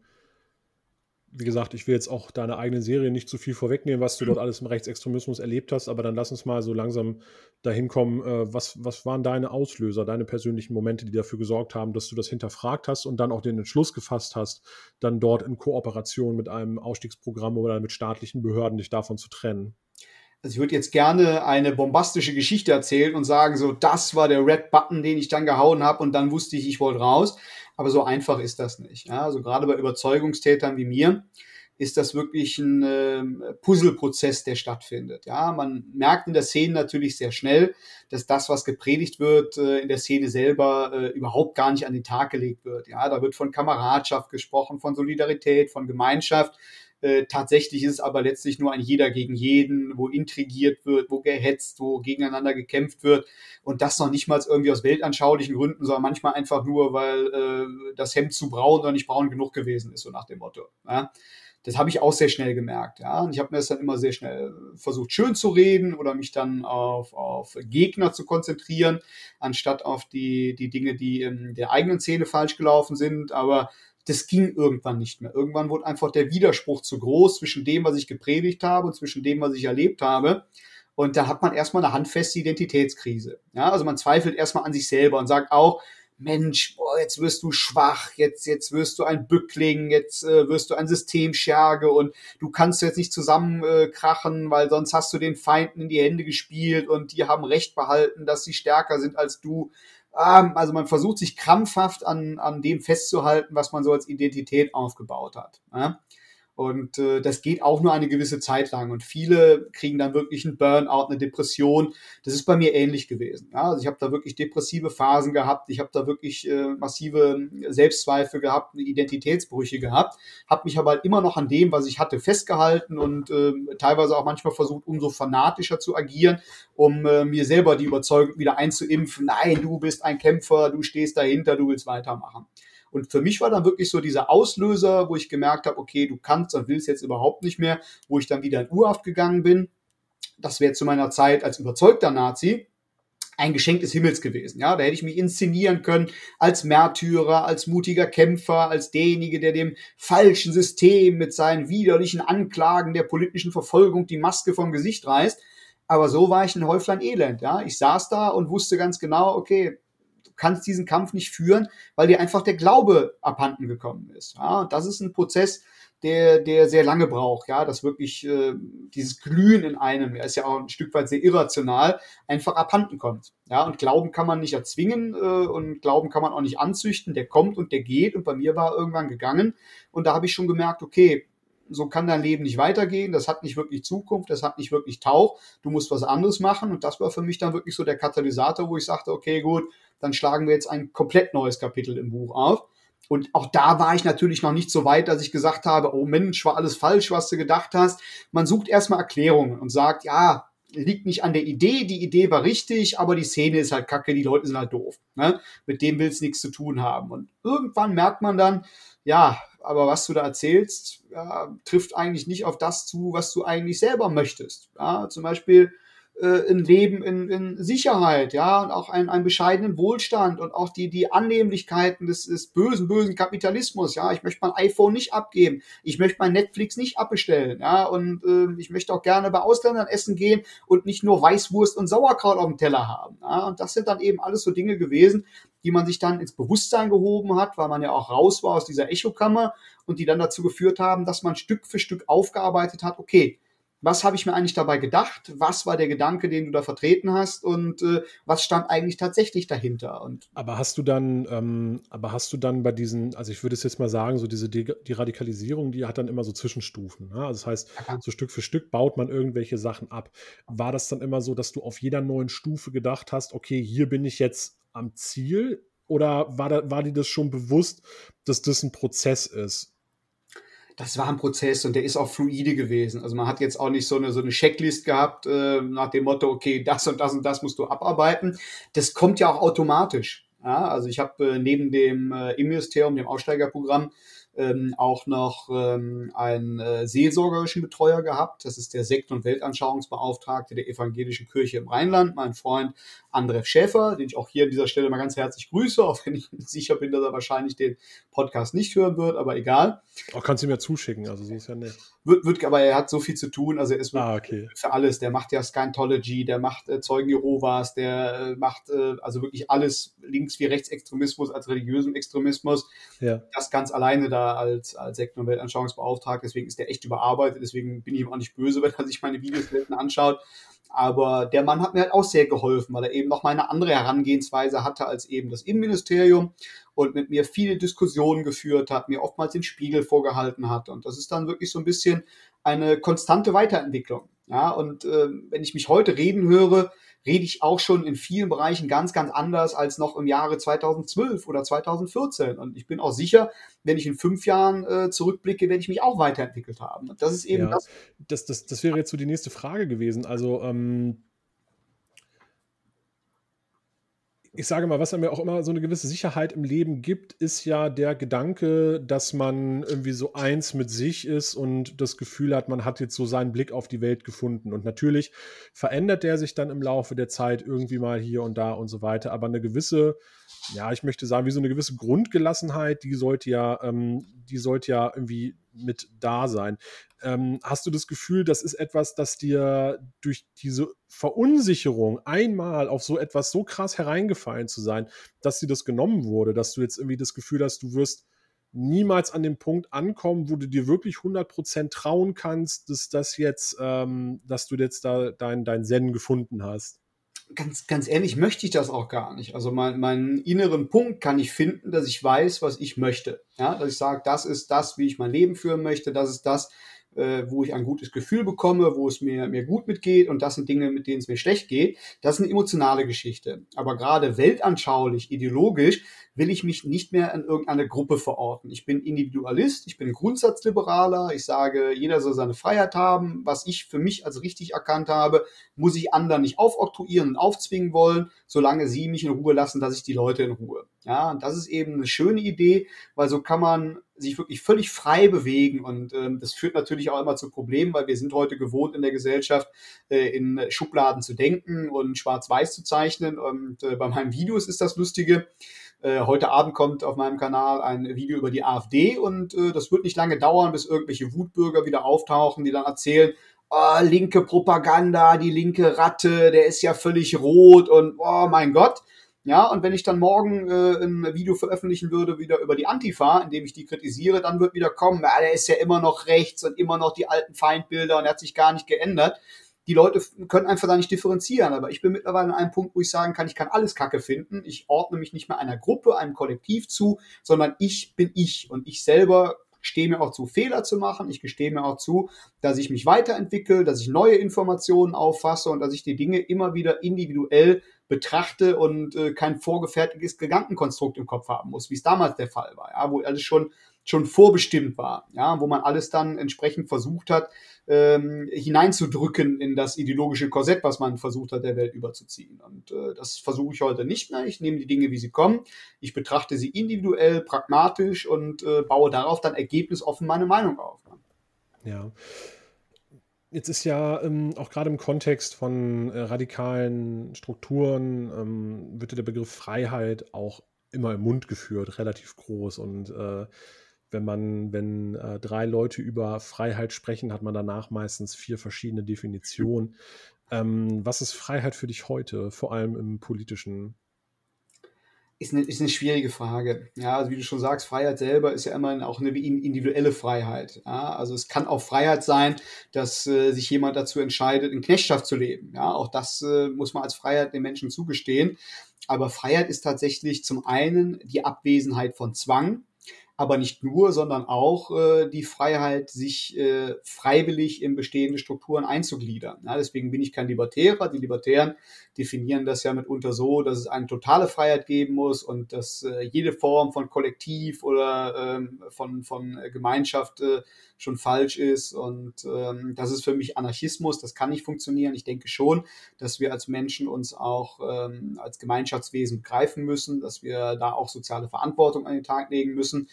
wie gesagt, ich will jetzt auch deine eigene Serie nicht zu viel vorwegnehmen, was du dort alles im Rechtsextremismus erlebt hast, aber dann lass uns mal so langsam dahin kommen. Äh, was, was waren deine Auslöser, deine persönlichen Momente, die dafür gesorgt haben, dass du das hinterfragt hast und dann auch den Entschluss gefasst hast, dann dort in Kooperation mit einem Ausstiegsprogramm oder mit staatlichen Behörden dich davon zu trennen? Also ich würde jetzt gerne eine bombastische Geschichte erzählen und sagen, so, das war der Red Button, den ich dann gehauen habe und dann wusste ich, ich wollte raus. Aber so einfach ist das nicht. Ja? Also gerade bei Überzeugungstätern wie mir ist das wirklich ein äh, Puzzleprozess, der stattfindet. Ja, man merkt in der Szene natürlich sehr schnell, dass das, was gepredigt wird, äh, in der Szene selber äh, überhaupt gar nicht an den Tag gelegt wird. Ja, da wird von Kameradschaft gesprochen, von Solidarität, von Gemeinschaft. Äh, tatsächlich ist es aber letztlich nur ein jeder gegen jeden, wo intrigiert wird, wo gehetzt, wo gegeneinander gekämpft wird. Und das noch nicht mal irgendwie aus weltanschaulichen Gründen, sondern manchmal einfach nur, weil äh, das Hemd zu braun oder nicht braun genug gewesen ist, so nach dem Motto. Ja? Das habe ich auch sehr schnell gemerkt. Ja? Und ich habe mir das dann immer sehr schnell versucht, schön zu reden oder mich dann auf, auf Gegner zu konzentrieren, anstatt auf die, die Dinge, die in der eigenen Szene falsch gelaufen sind. Aber das ging irgendwann nicht mehr. Irgendwann wurde einfach der Widerspruch zu groß zwischen dem, was ich gepredigt habe und zwischen dem, was ich erlebt habe. Und da hat man erstmal eine handfeste Identitätskrise. Ja, also man zweifelt erstmal an sich selber und sagt auch, Mensch, boah, jetzt wirst du schwach, jetzt, jetzt wirst du ein Bückling, jetzt äh, wirst du ein Systemscherge und du kannst jetzt nicht zusammenkrachen, äh, weil sonst hast du den Feinden in die Hände gespielt und die haben Recht behalten, dass sie stärker sind als du. Ähm, also man versucht sich krampfhaft an, an dem festzuhalten, was man so als Identität aufgebaut hat. Ja? Und äh, das geht auch nur eine gewisse Zeit lang. Und viele kriegen dann wirklich einen Burnout, eine Depression. Das ist bei mir ähnlich gewesen. Ja? Also ich habe da wirklich depressive Phasen gehabt. Ich habe da wirklich äh, massive Selbstzweifel gehabt, Identitätsbrüche gehabt. Habe mich aber halt immer noch an dem, was ich hatte, festgehalten und äh, teilweise auch manchmal versucht, umso fanatischer zu agieren, um äh, mir selber die Überzeugung wieder einzuimpfen. Nein, du bist ein Kämpfer, du stehst dahinter, du willst weitermachen. Und für mich war dann wirklich so dieser Auslöser, wo ich gemerkt habe, okay, du kannst und willst jetzt überhaupt nicht mehr, wo ich dann wieder in Urhaft gegangen bin. Das wäre zu meiner Zeit als überzeugter Nazi ein Geschenk des Himmels gewesen. Ja, da hätte ich mich inszenieren können als Märtyrer, als mutiger Kämpfer, als derjenige, der dem falschen System mit seinen widerlichen Anklagen der politischen Verfolgung die Maske vom Gesicht reißt. Aber so war ich ein Häuflein Elend. Ja, ich saß da und wusste ganz genau, okay, kannst diesen Kampf nicht führen, weil dir einfach der Glaube abhanden gekommen ist. Ja, und das ist ein Prozess, der, der sehr lange braucht, ja, dass wirklich äh, dieses Glühen in einem, er ist ja auch ein Stück weit sehr irrational, einfach abhanden kommt. Ja, und Glauben kann man nicht erzwingen äh, und Glauben kann man auch nicht anzüchten, der kommt und der geht und bei mir war irgendwann gegangen und da habe ich schon gemerkt, okay, so kann dein Leben nicht weitergehen, das hat nicht wirklich Zukunft, das hat nicht wirklich Tauch, du musst was anderes machen. Und das war für mich dann wirklich so der Katalysator, wo ich sagte, okay, gut, dann schlagen wir jetzt ein komplett neues Kapitel im Buch auf. Und auch da war ich natürlich noch nicht so weit, dass ich gesagt habe, oh Mensch, war alles falsch, was du gedacht hast. Man sucht erstmal Erklärungen und sagt, ja, liegt nicht an der Idee, die Idee war richtig, aber die Szene ist halt kacke, die Leute sind halt doof. Ne? Mit dem willst nichts zu tun haben. Und irgendwann merkt man dann, ja, aber was du da erzählst, ja, trifft eigentlich nicht auf das zu, was du eigentlich selber möchtest. Ja, zum Beispiel äh, ein Leben in, in Sicherheit, ja, und auch einen, einen bescheidenen Wohlstand und auch die, die Annehmlichkeiten des, des bösen, bösen Kapitalismus, ja. Ich möchte mein iPhone nicht abgeben, ich möchte mein Netflix nicht abbestellen, ja, und äh, ich möchte auch gerne bei Ausländern essen gehen und nicht nur Weißwurst und Sauerkraut auf dem Teller haben, ja. Und das sind dann eben alles so Dinge gewesen, die man sich dann ins Bewusstsein gehoben hat, weil man ja auch raus war aus dieser Echokammer und die dann dazu geführt haben, dass man Stück für Stück aufgearbeitet hat, okay, was habe ich mir eigentlich dabei gedacht? Was war der Gedanke, den du da vertreten hast? Und äh, was stand eigentlich tatsächlich dahinter? Und aber hast du dann, ähm, aber hast du dann bei diesen, also ich würde es jetzt mal sagen, so diese die, die Radikalisierung, die hat dann immer so Zwischenstufen. Ne? Also das heißt, ja. so Stück für Stück baut man irgendwelche Sachen ab. War das dann immer so, dass du auf jeder neuen Stufe gedacht hast, okay, hier bin ich jetzt am Ziel? Oder war, da, war dir das schon bewusst, dass das ein Prozess ist? das war ein Prozess und der ist auch fluide gewesen. Also man hat jetzt auch nicht so eine, so eine Checklist gehabt äh, nach dem Motto, okay, das und das und das musst du abarbeiten. Das kommt ja auch automatisch. Ja, also ich habe äh, neben dem äh, im Ministerium, dem Aussteigerprogramm, ähm, auch noch ähm, einen äh, seelsorgerischen Betreuer gehabt. Das ist der Sekt- und Weltanschauungsbeauftragte der Evangelischen Kirche im Rheinland, mein Freund André Schäfer, den ich auch hier an dieser Stelle mal ganz herzlich grüße, auch wenn ich sicher bin, dass er wahrscheinlich den Podcast nicht hören wird, aber egal. Auch kannst du mir zuschicken, also so ist ja nett. Wird, wird, aber er hat so viel zu tun, also er ist ah, okay. für alles. Der macht ja Scientology, der macht äh, Zeugen Jehovas, der äh, macht äh, also wirklich alles links wie Rechtsextremismus als religiösen Extremismus. Ja. Das ganz alleine da als, als Sekten- und Weltanschauungsbeauftragter, deswegen ist der echt überarbeitet, deswegen bin ich ihm auch nicht böse, wenn er sich meine Videos anschaut. Aber der Mann hat mir halt auch sehr geholfen, weil er eben noch mal eine andere Herangehensweise hatte als eben das Innenministerium und mit mir viele Diskussionen geführt hat, mir oftmals den Spiegel vorgehalten hat. Und das ist dann wirklich so ein bisschen eine konstante Weiterentwicklung. Ja, und äh, wenn ich mich heute reden höre, rede ich auch schon in vielen Bereichen ganz, ganz anders als noch im Jahre 2012 oder 2014. Und ich bin auch sicher, wenn ich in fünf Jahren äh, zurückblicke, werde ich mich auch weiterentwickelt haben. Und das ist eben ja, das. Das, das. Das wäre jetzt so die nächste Frage gewesen. Also, ähm, ich sage mal, was mir auch immer so eine gewisse Sicherheit im Leben gibt, ist ja der Gedanke, dass man irgendwie so eins mit sich ist und das Gefühl hat, man hat jetzt so seinen Blick auf die Welt gefunden. Und natürlich verändert der sich dann im Laufe der Zeit irgendwie mal hier und da und so weiter. Aber eine gewisse, ja, ich möchte sagen, wie so eine gewisse Grundgelassenheit, die sollte ja, ähm, die sollte ja irgendwie mit da sein. Ähm, hast du das Gefühl, das ist etwas, das dir durch diese Verunsicherung einmal auf so etwas so krass hereingefallen zu sein, dass dir das genommen wurde, dass du jetzt irgendwie das Gefühl hast, du wirst niemals an dem Punkt ankommen, wo du dir wirklich 100% trauen kannst, dass das jetzt, ähm, dass du jetzt da dein, dein Zen gefunden hast? Ganz, ganz ehrlich möchte ich das auch gar nicht. Also mein, meinen inneren Punkt kann ich finden, dass ich weiß, was ich möchte. Ja, dass ich sage, das ist das, wie ich mein Leben führen möchte, das ist das, äh, wo ich ein gutes Gefühl bekomme, wo es mir, mir gut mitgeht und das sind Dinge, mit denen es mir schlecht geht. Das ist eine emotionale Geschichte. Aber gerade weltanschaulich, ideologisch will ich mich nicht mehr in irgendeine Gruppe verorten. Ich bin Individualist, ich bin Grundsatzliberaler, ich sage, jeder soll seine Freiheit haben. Was ich für mich als richtig erkannt habe, muss ich anderen nicht aufoktroyieren und aufzwingen wollen, solange sie mich in Ruhe lassen, dass ich die Leute in Ruhe. Ja, und das ist eben eine schöne Idee, weil so kann man sich wirklich völlig frei bewegen. Und ähm, das führt natürlich auch immer zu Problemen, weil wir sind heute gewohnt in der Gesellschaft äh, in Schubladen zu denken und schwarz-weiß zu zeichnen. Und äh, bei meinen Videos ist das Lustige, äh, heute Abend kommt auf meinem Kanal ein Video über die AfD und äh, das wird nicht lange dauern, bis irgendwelche Wutbürger wieder auftauchen, die dann erzählen, oh, linke Propaganda, die linke Ratte, der ist ja völlig rot und oh mein Gott. Ja, und wenn ich dann morgen äh, ein Video veröffentlichen würde, wieder über die Antifa, indem ich die kritisiere, dann wird wieder kommen, ja, der ist ja immer noch rechts und immer noch die alten Feindbilder und er hat sich gar nicht geändert die Leute können einfach da nicht differenzieren. Aber ich bin mittlerweile an einem Punkt, wo ich sagen kann, ich kann alles Kacke finden. Ich ordne mich nicht mehr einer Gruppe, einem Kollektiv zu, sondern ich bin ich. Und ich selber gestehe mir auch zu, Fehler zu machen. Ich gestehe mir auch zu, dass ich mich weiterentwickle, dass ich neue Informationen auffasse und dass ich die Dinge immer wieder individuell betrachte und äh, kein vorgefertigtes Gedankenkonstrukt im Kopf haben muss, wie es damals der Fall war, ja, wo alles schon schon vorbestimmt war, ja, wo man alles dann entsprechend versucht hat, ähm, hineinzudrücken in das ideologische Korsett, was man versucht hat, der Welt überzuziehen. Und äh, das versuche ich heute nicht mehr. Ich nehme die Dinge, wie sie kommen. Ich betrachte sie individuell, pragmatisch und äh, baue darauf dann ergebnisoffen meine Meinung auf. Ja. Jetzt ist ja ähm, auch gerade im Kontext von äh, radikalen Strukturen ähm, wird der Begriff Freiheit auch immer im Mund geführt, relativ groß. Und äh, wenn man, wenn äh, drei Leute über Freiheit sprechen, hat man danach meistens vier verschiedene Definitionen. Ähm, was ist Freiheit für dich heute, vor allem im politischen ist eine, ist eine schwierige Frage. Ja, also wie du schon sagst, Freiheit selber ist ja immer auch eine individuelle Freiheit. Ja, also es kann auch Freiheit sein, dass äh, sich jemand dazu entscheidet, in Knechtschaft zu leben. Ja, auch das äh, muss man als Freiheit den Menschen zugestehen. Aber Freiheit ist tatsächlich zum einen die Abwesenheit von Zwang aber nicht nur, sondern auch äh, die Freiheit, sich äh, freiwillig in bestehende Strukturen einzugliedern. Ja, deswegen bin ich kein Libertärer. Die Libertären definieren das ja mitunter so, dass es eine totale Freiheit geben muss und dass äh, jede Form von Kollektiv oder ähm, von, von Gemeinschaft äh, schon falsch ist. Und ähm, das ist für mich Anarchismus. Das kann nicht funktionieren. Ich denke schon, dass wir als Menschen uns auch ähm, als Gemeinschaftswesen greifen müssen, dass wir da auch soziale Verantwortung an den Tag legen müssen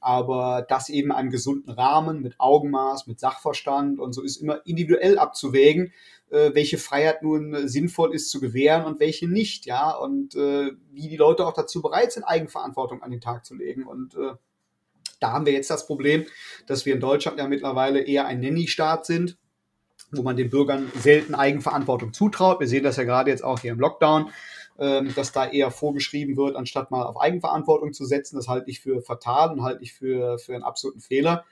aber das eben einem gesunden Rahmen mit Augenmaß, mit Sachverstand und so ist immer individuell abzuwägen, äh, welche Freiheit nun sinnvoll ist zu gewähren und welche nicht, ja, und äh, wie die Leute auch dazu bereit sind, Eigenverantwortung an den Tag zu legen. Und äh, da haben wir jetzt das Problem, dass wir in Deutschland ja mittlerweile eher ein Nanny-Staat sind, wo man den Bürgern selten Eigenverantwortung zutraut. Wir sehen das ja gerade jetzt auch hier im Lockdown dass da eher vorgeschrieben wird, anstatt mal auf Eigenverantwortung zu setzen. Das halte ich für fatal und halte ich für, für einen absoluten Fehler.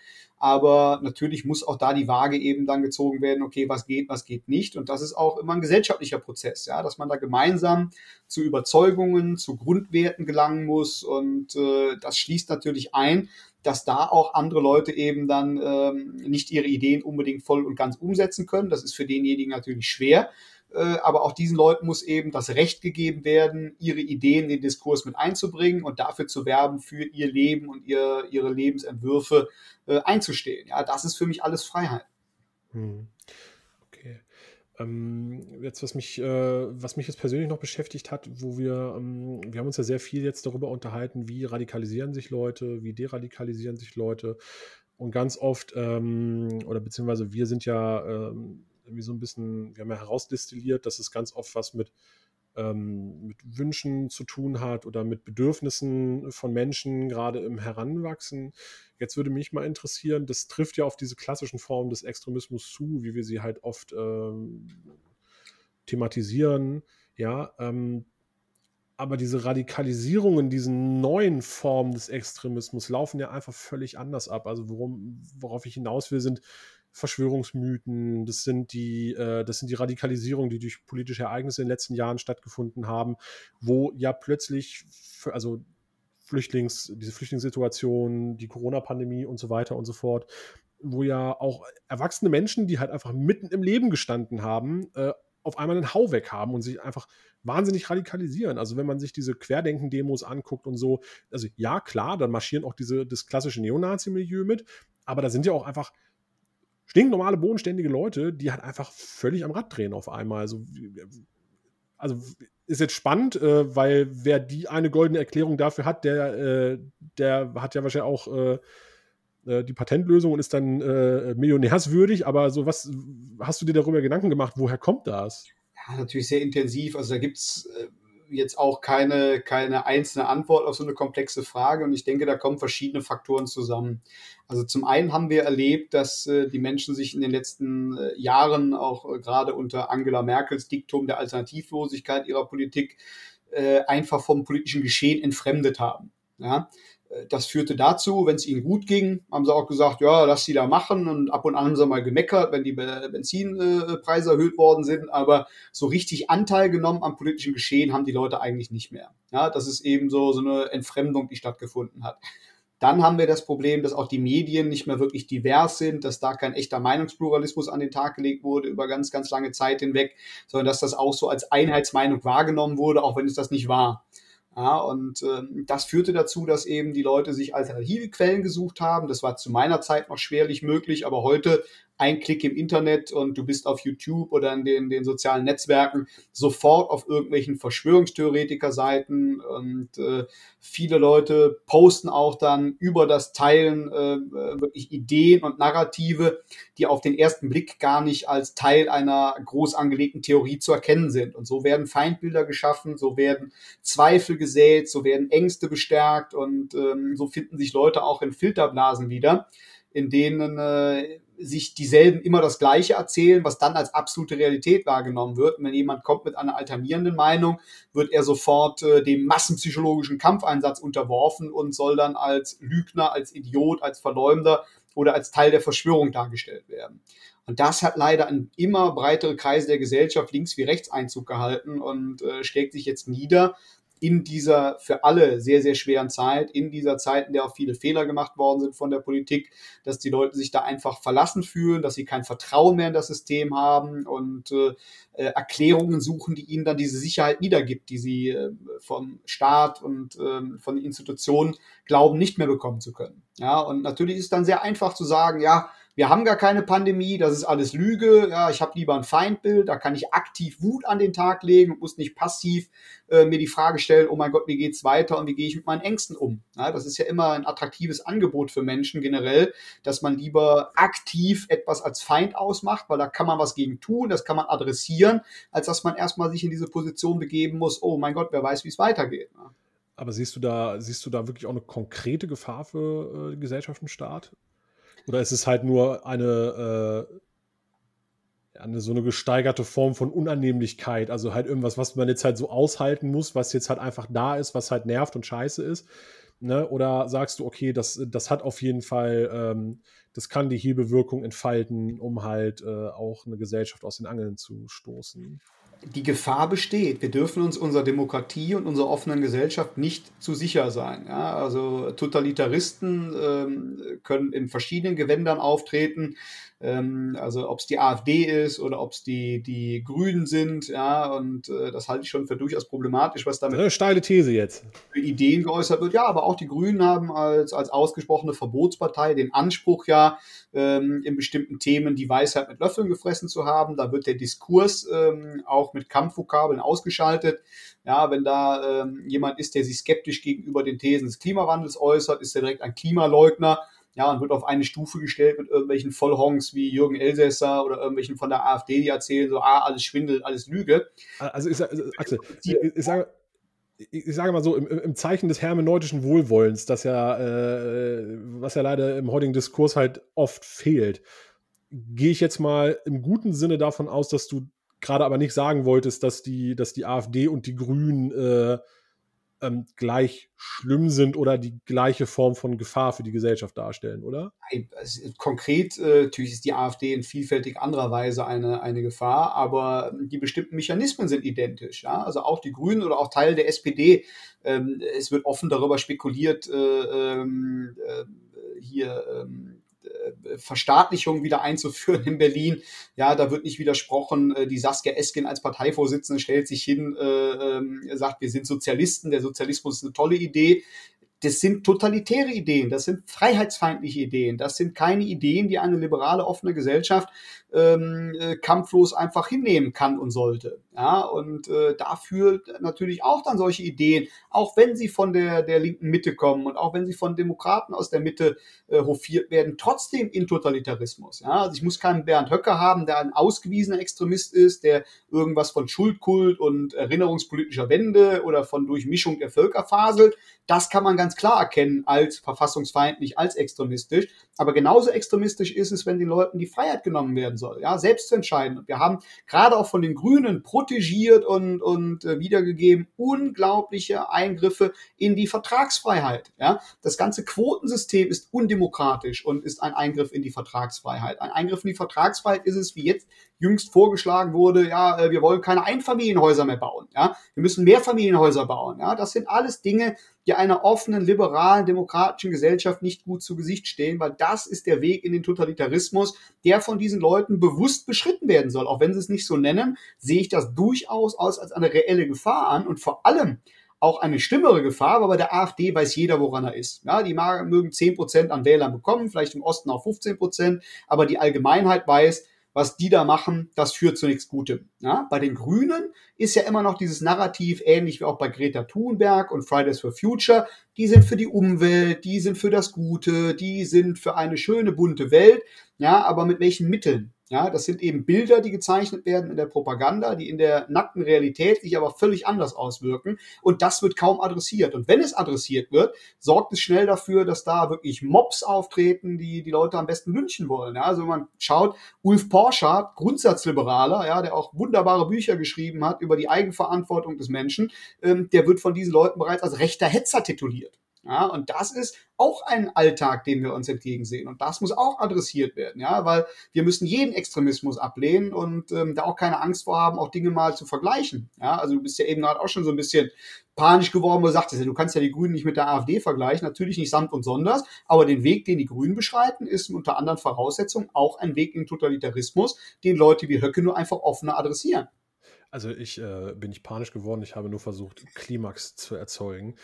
Aber natürlich muss auch da die Waage eben dann gezogen werden, okay, was geht, was geht nicht. Und das ist auch immer ein gesellschaftlicher Prozess, ja, dass man da gemeinsam zu Überzeugungen, zu Grundwerten gelangen muss. Und äh, das schließt natürlich ein, dass da auch andere Leute eben dann ähm, nicht ihre Ideen unbedingt voll und ganz umsetzen können. Das ist für denjenigen natürlich schwer. Äh, aber auch diesen Leuten muss eben das Recht gegeben werden, ihre Ideen in den Diskurs mit einzubringen und dafür zu werben, für ihr Leben und ihr, ihre Lebensentwürfe äh, einzustehen. Ja, das ist für mich alles Freiheit. Hm. Okay. Ähm, jetzt, was mich, äh, was mich jetzt persönlich noch beschäftigt hat, wo wir, ähm, wir haben uns ja sehr viel jetzt darüber unterhalten, wie radikalisieren sich Leute, wie deradikalisieren sich Leute. Und ganz oft, ähm, oder beziehungsweise wir sind ja ähm, irgendwie so ein bisschen, wir haben ja herausdestilliert, dass es ganz oft was mit, ähm, mit Wünschen zu tun hat oder mit Bedürfnissen von Menschen, gerade im Heranwachsen. Jetzt würde mich mal interessieren, das trifft ja auf diese klassischen Formen des Extremismus zu, wie wir sie halt oft ähm, thematisieren. Ja, ähm, aber diese Radikalisierungen, diesen neuen Formen des Extremismus laufen ja einfach völlig anders ab. Also worum, worauf ich hinaus will, sind Verschwörungsmythen, das sind die, äh, das sind die Radikalisierungen, die durch politische Ereignisse in den letzten Jahren stattgefunden haben, wo ja plötzlich, also Flüchtlings, diese Flüchtlingssituation, die Corona-Pandemie und so weiter und so fort, wo ja auch erwachsene Menschen, die halt einfach mitten im Leben gestanden haben, äh, auf einmal einen Hau weg haben und sich einfach wahnsinnig radikalisieren. Also wenn man sich diese Querdenken-Demos anguckt und so, also ja, klar, dann marschieren auch diese, das klassische Neonazi-Milieu mit, aber da sind ja auch einfach stinknormale, bodenständige Leute, die halt einfach völlig am Rad drehen auf einmal. Also, also ist jetzt spannend, äh, weil wer die eine goldene Erklärung dafür hat, der, äh, der hat ja wahrscheinlich auch äh, äh die Patentlösung und ist dann äh, millionärswürdig. Aber so was hast du dir darüber Gedanken gemacht? Woher kommt das? Ja, natürlich sehr intensiv. Also da gibt es äh, jetzt auch keine, keine einzelne Antwort auf so eine komplexe Frage. Und ich denke, da kommen verschiedene Faktoren zusammen. Also zum einen haben wir erlebt, dass äh, die Menschen sich in den letzten äh, Jahren auch äh, gerade unter Angela Merkels Diktum der Alternativlosigkeit ihrer Politik äh, einfach vom politischen Geschehen entfremdet haben. Ja? Das führte dazu, wenn es ihnen gut ging, haben sie auch gesagt, ja, lass sie da machen und ab und an haben sie mal gemeckert, wenn die Benzinpreise erhöht worden sind, aber so richtig Anteil genommen am politischen Geschehen haben die Leute eigentlich nicht mehr. Ja, das ist eben so, so eine Entfremdung, die stattgefunden hat. Dann haben wir das Problem, dass auch die Medien nicht mehr wirklich divers sind, dass da kein echter Meinungspluralismus an den Tag gelegt wurde über ganz, ganz lange Zeit hinweg, sondern dass das auch so als Einheitsmeinung wahrgenommen wurde, auch wenn es das nicht war. Ja, und ähm, das führte dazu, dass eben die Leute sich alternative Quellen gesucht haben. Das war zu meiner Zeit noch schwerlich möglich, aber heute ein Klick im Internet und du bist auf YouTube oder in den, den sozialen Netzwerken sofort auf irgendwelchen Verschwörungstheoretiker-Seiten und äh, viele Leute posten auch dann über das Teilen äh, wirklich Ideen und Narrative, die auf den ersten Blick gar nicht als Teil einer groß angelegten Theorie zu erkennen sind. Und so werden Feindbilder geschaffen, so werden Zweifel gesät, so werden Ängste bestärkt und ähm, so finden sich Leute auch in Filterblasen wieder in denen äh, sich dieselben immer das Gleiche erzählen, was dann als absolute Realität wahrgenommen wird. Und wenn jemand kommt mit einer alternierenden Meinung, wird er sofort äh, dem massenpsychologischen Kampfeinsatz unterworfen und soll dann als Lügner, als Idiot, als Verleumder oder als Teil der Verschwörung dargestellt werden. Und das hat leider in immer breitere Kreise der Gesellschaft links wie rechts Einzug gehalten und äh, schlägt sich jetzt nieder in dieser für alle sehr, sehr schweren Zeit, in dieser Zeit, in der auch viele Fehler gemacht worden sind von der Politik, dass die Leute sich da einfach verlassen fühlen, dass sie kein Vertrauen mehr in das System haben und äh, äh Erklärungen suchen, die ihnen dann diese Sicherheit wiedergibt, die sie äh, vom Staat und äh, von Institutionen glauben, nicht mehr bekommen zu können. Ja, und natürlich ist dann sehr einfach zu sagen, ja, wir haben gar keine Pandemie, das ist alles Lüge, ja, ich habe lieber ein Feindbild, da kann ich aktiv Wut an den Tag legen und muss nicht passiv äh, mir die Frage stellen, oh mein Gott, wie geht's weiter und wie gehe ich mit meinen Ängsten um? Ja, das ist ja immer ein attraktives Angebot für Menschen generell, dass man lieber aktiv etwas als Feind ausmacht, weil da kann man was gegen tun, das kann man adressieren, als dass man erstmal sich in diese Position begeben muss, oh mein Gott, wer weiß, wie es weitergeht. Ne? Aber siehst du da, siehst du da wirklich auch eine konkrete Gefahr für äh, Gesellschaft und Staat? Oder ist es halt nur eine, äh, eine so eine gesteigerte Form von Unannehmlichkeit? Also halt irgendwas, was man jetzt halt so aushalten muss, was jetzt halt einfach da ist, was halt nervt und scheiße ist. Ne? Oder sagst du, okay, das, das hat auf jeden Fall, ähm, das kann die Hebewirkung entfalten, um halt äh, auch eine Gesellschaft aus den Angeln zu stoßen? Die Gefahr besteht. Wir dürfen uns unserer Demokratie und unserer offenen Gesellschaft nicht zu sicher sein. Ja, also Totalitaristen ähm, können in verschiedenen Gewändern auftreten. Ähm, also ob es die AfD ist oder ob es die, die Grünen sind, ja, und äh, das halte ich schon für durchaus problematisch, was damit. Eine steile These jetzt. Für Ideen geäußert wird. Ja, aber auch die Grünen haben als, als ausgesprochene Verbotspartei den Anspruch ja, ähm, in bestimmten Themen die Weisheit mit Löffeln gefressen zu haben. Da wird der Diskurs ähm, auch mit Kampfvokabeln ausgeschaltet. Ja, wenn da ähm, jemand ist, der sich skeptisch gegenüber den Thesen des Klimawandels äußert, ist er direkt ein Klimaleugner ja, und wird auf eine Stufe gestellt mit irgendwelchen Vollhongs wie Jürgen Elsässer oder irgendwelchen von der AfD, die erzählen so, ah, alles Schwindel, alles Lüge. Also, ich, also Axel, ich, ich, sage, ich sage mal so, im, im, Zeichen des hermeneutischen Wohlwollens, das ja, äh, was ja leider im heutigen Diskurs halt oft fehlt, gehe ich jetzt mal im guten Sinne davon aus, dass du gerade aber nicht sagen wolltest, dass die, dass die AfD und die Grünen äh, ähm, gleich schlimm sind oder die gleiche Form von Gefahr für die Gesellschaft darstellen, oder? Konkret äh, natürlich ist die AfD in vielfältig anderer Weise eine, eine Gefahr, aber die bestimmten Mechanismen sind identisch. Ja? Also auch die Grünen oder auch Teil der SPD. Ähm, es wird offen darüber spekuliert, äh, ähm, äh, hier ähm, äh, Verstaatlichung wieder einzuführen in Berlin. Ja, da wird nicht widersprochen. Äh, die Saskia Esken als Parteivorsitzende stellt sich hin, äh, äh, sagt, wir sind Sozialisten, der Sozialismus ist eine tolle Idee das sind totalitäre Ideen, das sind freiheitsfeindliche Ideen, das sind keine Ideen, die eine liberale, offene Gesellschaft ähm, äh, kampflos einfach hinnehmen kann und sollte. Ja, und äh, dafür natürlich auch dann solche Ideen, auch wenn sie von der, der linken Mitte kommen und auch wenn sie von Demokraten aus der Mitte äh, hofiert werden, trotzdem in Totalitarismus. Ja, also ich muss keinen Bernd Höcker haben, der ein ausgewiesener Extremist ist, der irgendwas von Schuldkult und erinnerungspolitischer Wende oder von Durchmischung der Völker faselt. Das kann man ganz klar erkennen als verfassungsfeindlich, als extremistisch. Aber genauso extremistisch ist es, wenn den Leuten die Freiheit genommen werden soll, ja, selbst zu entscheiden. Und wir haben gerade auch von den Grünen protegiert und, und äh, wiedergegeben unglaubliche Eingriffe in die Vertragsfreiheit. Ja. Das ganze Quotensystem ist undemokratisch und ist ein Eingriff in die Vertragsfreiheit. Ein Eingriff in die Vertragsfreiheit ist es, wie jetzt jüngst vorgeschlagen wurde, ja, äh, wir wollen keine Einfamilienhäuser mehr bauen, ja, wir müssen Mehrfamilienhäuser bauen, ja, das sind alles Dinge, die einer offenen, liberalen, demokratischen Gesellschaft nicht gut zu Gesicht stehen, weil das ist der Weg in den Totalitarismus, der von diesen Leuten bewusst beschritten werden soll. Auch wenn sie es nicht so nennen, sehe ich das durchaus aus als eine reelle Gefahr an und vor allem auch eine schlimmere Gefahr, aber bei der AfD weiß jeder, woran er ist. Ja, die mögen 10% an Wählern bekommen, vielleicht im Osten auch 15%, aber die Allgemeinheit weiß, was die da machen, das führt zu nichts Gutem. Ja, bei den Grünen ist ja immer noch dieses Narrativ ähnlich wie auch bei Greta Thunberg und Fridays for Future. Die sind für die Umwelt, die sind für das Gute, die sind für eine schöne bunte Welt. Ja, aber mit welchen Mitteln? Ja, das sind eben Bilder, die gezeichnet werden in der Propaganda, die in der nackten Realität sich aber völlig anders auswirken. Und das wird kaum adressiert. Und wenn es adressiert wird, sorgt es schnell dafür, dass da wirklich Mobs auftreten, die die Leute am besten lynchen wollen. Ja, also wenn man schaut, Ulf Porschardt, Grundsatzliberaler, ja, der auch wunderbare Bücher geschrieben hat über die Eigenverantwortung des Menschen, ähm, der wird von diesen Leuten bereits als rechter Hetzer tituliert. Ja, und das ist auch ein Alltag, den wir uns entgegensehen. Und das muss auch adressiert werden, ja, weil wir müssen jeden Extremismus ablehnen und ähm, da auch keine Angst vor haben, auch Dinge mal zu vergleichen. Ja, also du bist ja eben gerade auch schon so ein bisschen panisch geworden, wo du sagtest, du kannst ja die Grünen nicht mit der AfD vergleichen, natürlich nicht samt und sonders, aber den Weg, den die Grünen beschreiten, ist unter anderen Voraussetzungen auch ein Weg in Totalitarismus, den Leute wie Höcke nur einfach offener adressieren. Also ich äh, bin nicht panisch geworden, ich habe nur versucht, Klimax zu erzeugen.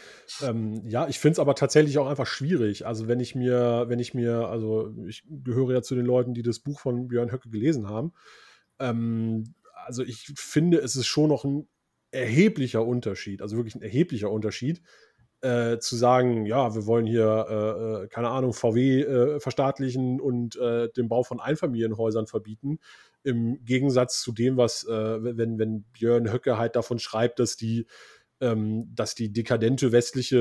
Ähm, ja, ich finde es aber tatsächlich auch einfach schwierig. Also wenn ich mir, wenn ich mir, also ich gehöre ja zu den Leuten, die das Buch von Björn Höcke gelesen haben. Ähm, also ich finde, es ist schon noch ein erheblicher Unterschied, also wirklich ein erheblicher Unterschied, äh, zu sagen, ja, wir wollen hier, äh, äh keine Ahnung, VW äh, verstaatlichen und äh, den Bau von Einfamilienhäusern verbieten, im Gegensatz zu dem, was, äh, wenn, wenn Björn Höcke halt davon schreibt, dass die, ähm, dass die dekadente westliche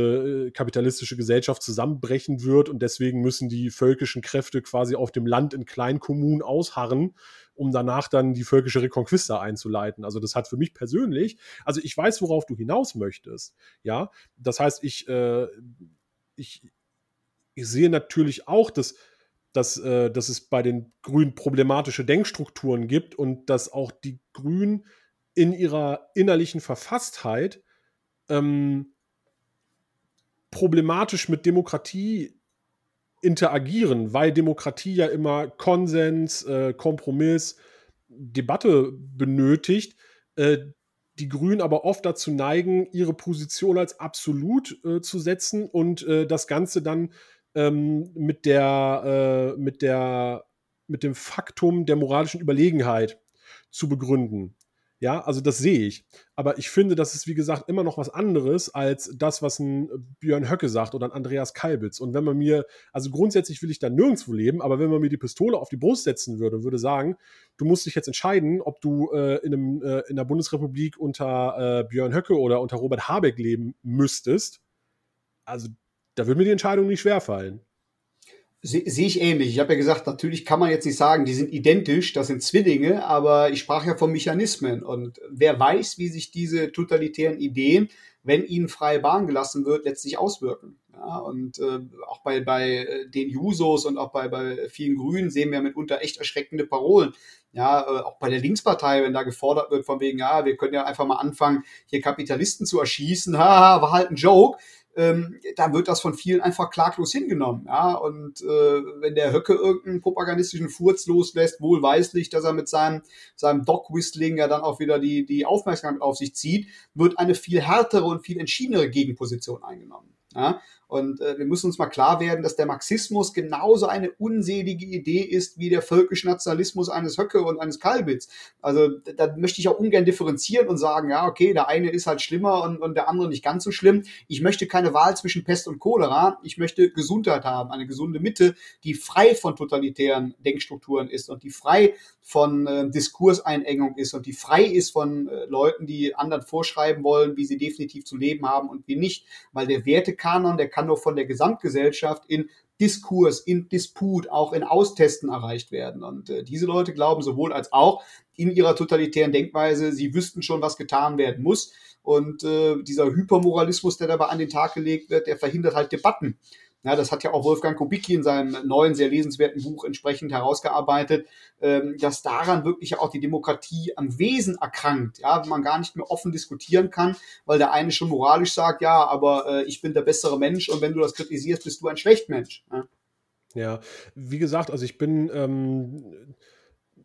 äh, kapitalistische Gesellschaft zusammenbrechen wird und deswegen müssen die völkischen Kräfte quasi auf dem Land in Kleinkommunen ausharren, um danach dann die völkische Reconquista einzuleiten. Also das hat für mich persönlich, also ich weiß, worauf du hinaus möchtest, ja. Das heißt, ich, äh, ich, ich sehe natürlich auch, dass dass, äh, dass es bei den Grünen problematische Denkstrukturen gibt und dass auch die Grünen in ihrer innerlichen Verfasstheit ähm, problematisch mit Demokratie interagieren, weil Demokratie ja immer Konsens, äh, Kompromiss, Debatte benötigt, äh, die Grünen aber oft dazu neigen, ihre Position als absolut äh, zu setzen und äh, das Ganze dann ähm, mit der, äh, mit der, mit dem Faktum der moralischen Überlegenheit zu begründen. Ja, also das sehe ich. Aber ich finde, das ist, wie gesagt, immer noch was anderes als das, was ein Björn Höcke sagt oder ein Andreas Kalbitz. Und wenn man mir, also grundsätzlich will ich da nirgendwo leben, aber wenn man mir die Pistole auf die Brust setzen würde und würde sagen, du musst dich jetzt entscheiden, ob du äh, in, einem, äh, in der Bundesrepublik unter äh, Björn Höcke oder unter Robert Habeck leben müsstest, also da würde mir die Entscheidung nicht schwerfallen. Sehe ich ähnlich. Ich habe ja gesagt, natürlich kann man jetzt nicht sagen, die sind identisch, das sind Zwillinge, aber ich sprach ja von Mechanismen. Und wer weiß, wie sich diese totalitären Ideen, wenn ihnen freie Bahn gelassen wird, letztlich auswirken. Ja, und äh, auch bei, bei äh, den Jusos und auch bei, bei vielen Grünen sehen wir mitunter echt erschreckende Parolen. Ja, äh, auch bei der Linkspartei, wenn da gefordert wird von wegen, ja, wir können ja einfach mal anfangen, hier Kapitalisten zu erschießen, haha, war halt ein Joke ähm, da wird das von vielen einfach klaglos hingenommen. Ja? Und äh, wenn der Höcke irgendeinen propagandistischen Furz loslässt, wohlweislich, dass er mit seinem, seinem Dog-Whistling ja dann auch wieder die, die Aufmerksamkeit auf sich zieht, wird eine viel härtere und viel entschiedenere Gegenposition eingenommen. Ja? Und äh, wir müssen uns mal klar werden, dass der Marxismus genauso eine unselige Idee ist wie der völkische Nationalismus eines Höcke und eines Kalbitz. Also da möchte ich auch ungern differenzieren und sagen, ja, okay, der eine ist halt schlimmer und, und der andere nicht ganz so schlimm. Ich möchte keine Wahl zwischen Pest und Cholera. Ich möchte Gesundheit haben, eine gesunde Mitte, die frei von totalitären Denkstrukturen ist und die frei von äh, Diskurseinengung ist und die frei ist von äh, Leuten, die anderen vorschreiben wollen, wie sie definitiv zu leben haben und wie nicht. Weil der Wertekanon, der kann nur von der Gesamtgesellschaft in Diskurs, in Disput, auch in Austesten erreicht werden. Und äh, diese Leute glauben sowohl als auch in ihrer totalitären Denkweise, sie wüssten schon, was getan werden muss. Und äh, dieser Hypermoralismus, der dabei an den Tag gelegt wird, der verhindert halt Debatten. Ja, das hat ja auch Wolfgang Kubicki in seinem neuen, sehr lesenswerten Buch entsprechend herausgearbeitet, ähm, dass daran wirklich auch die Demokratie am Wesen erkrankt, ja, man gar nicht mehr offen diskutieren kann, weil der eine schon moralisch sagt, ja, aber äh, ich bin der bessere Mensch und wenn du das kritisierst, bist du ein Schlechtmensch. Ja, ja. wie gesagt, also ich bin ähm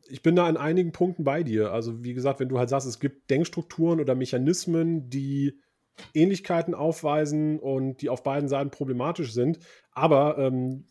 ich bin da in einigen Punkten bei dir. Also, wie gesagt, wenn du halt sagst, es gibt Denkstrukturen oder Mechanismen, die Ähnlichkeiten aufweisen und die auf beiden Seiten problematisch sind. Aber ähm,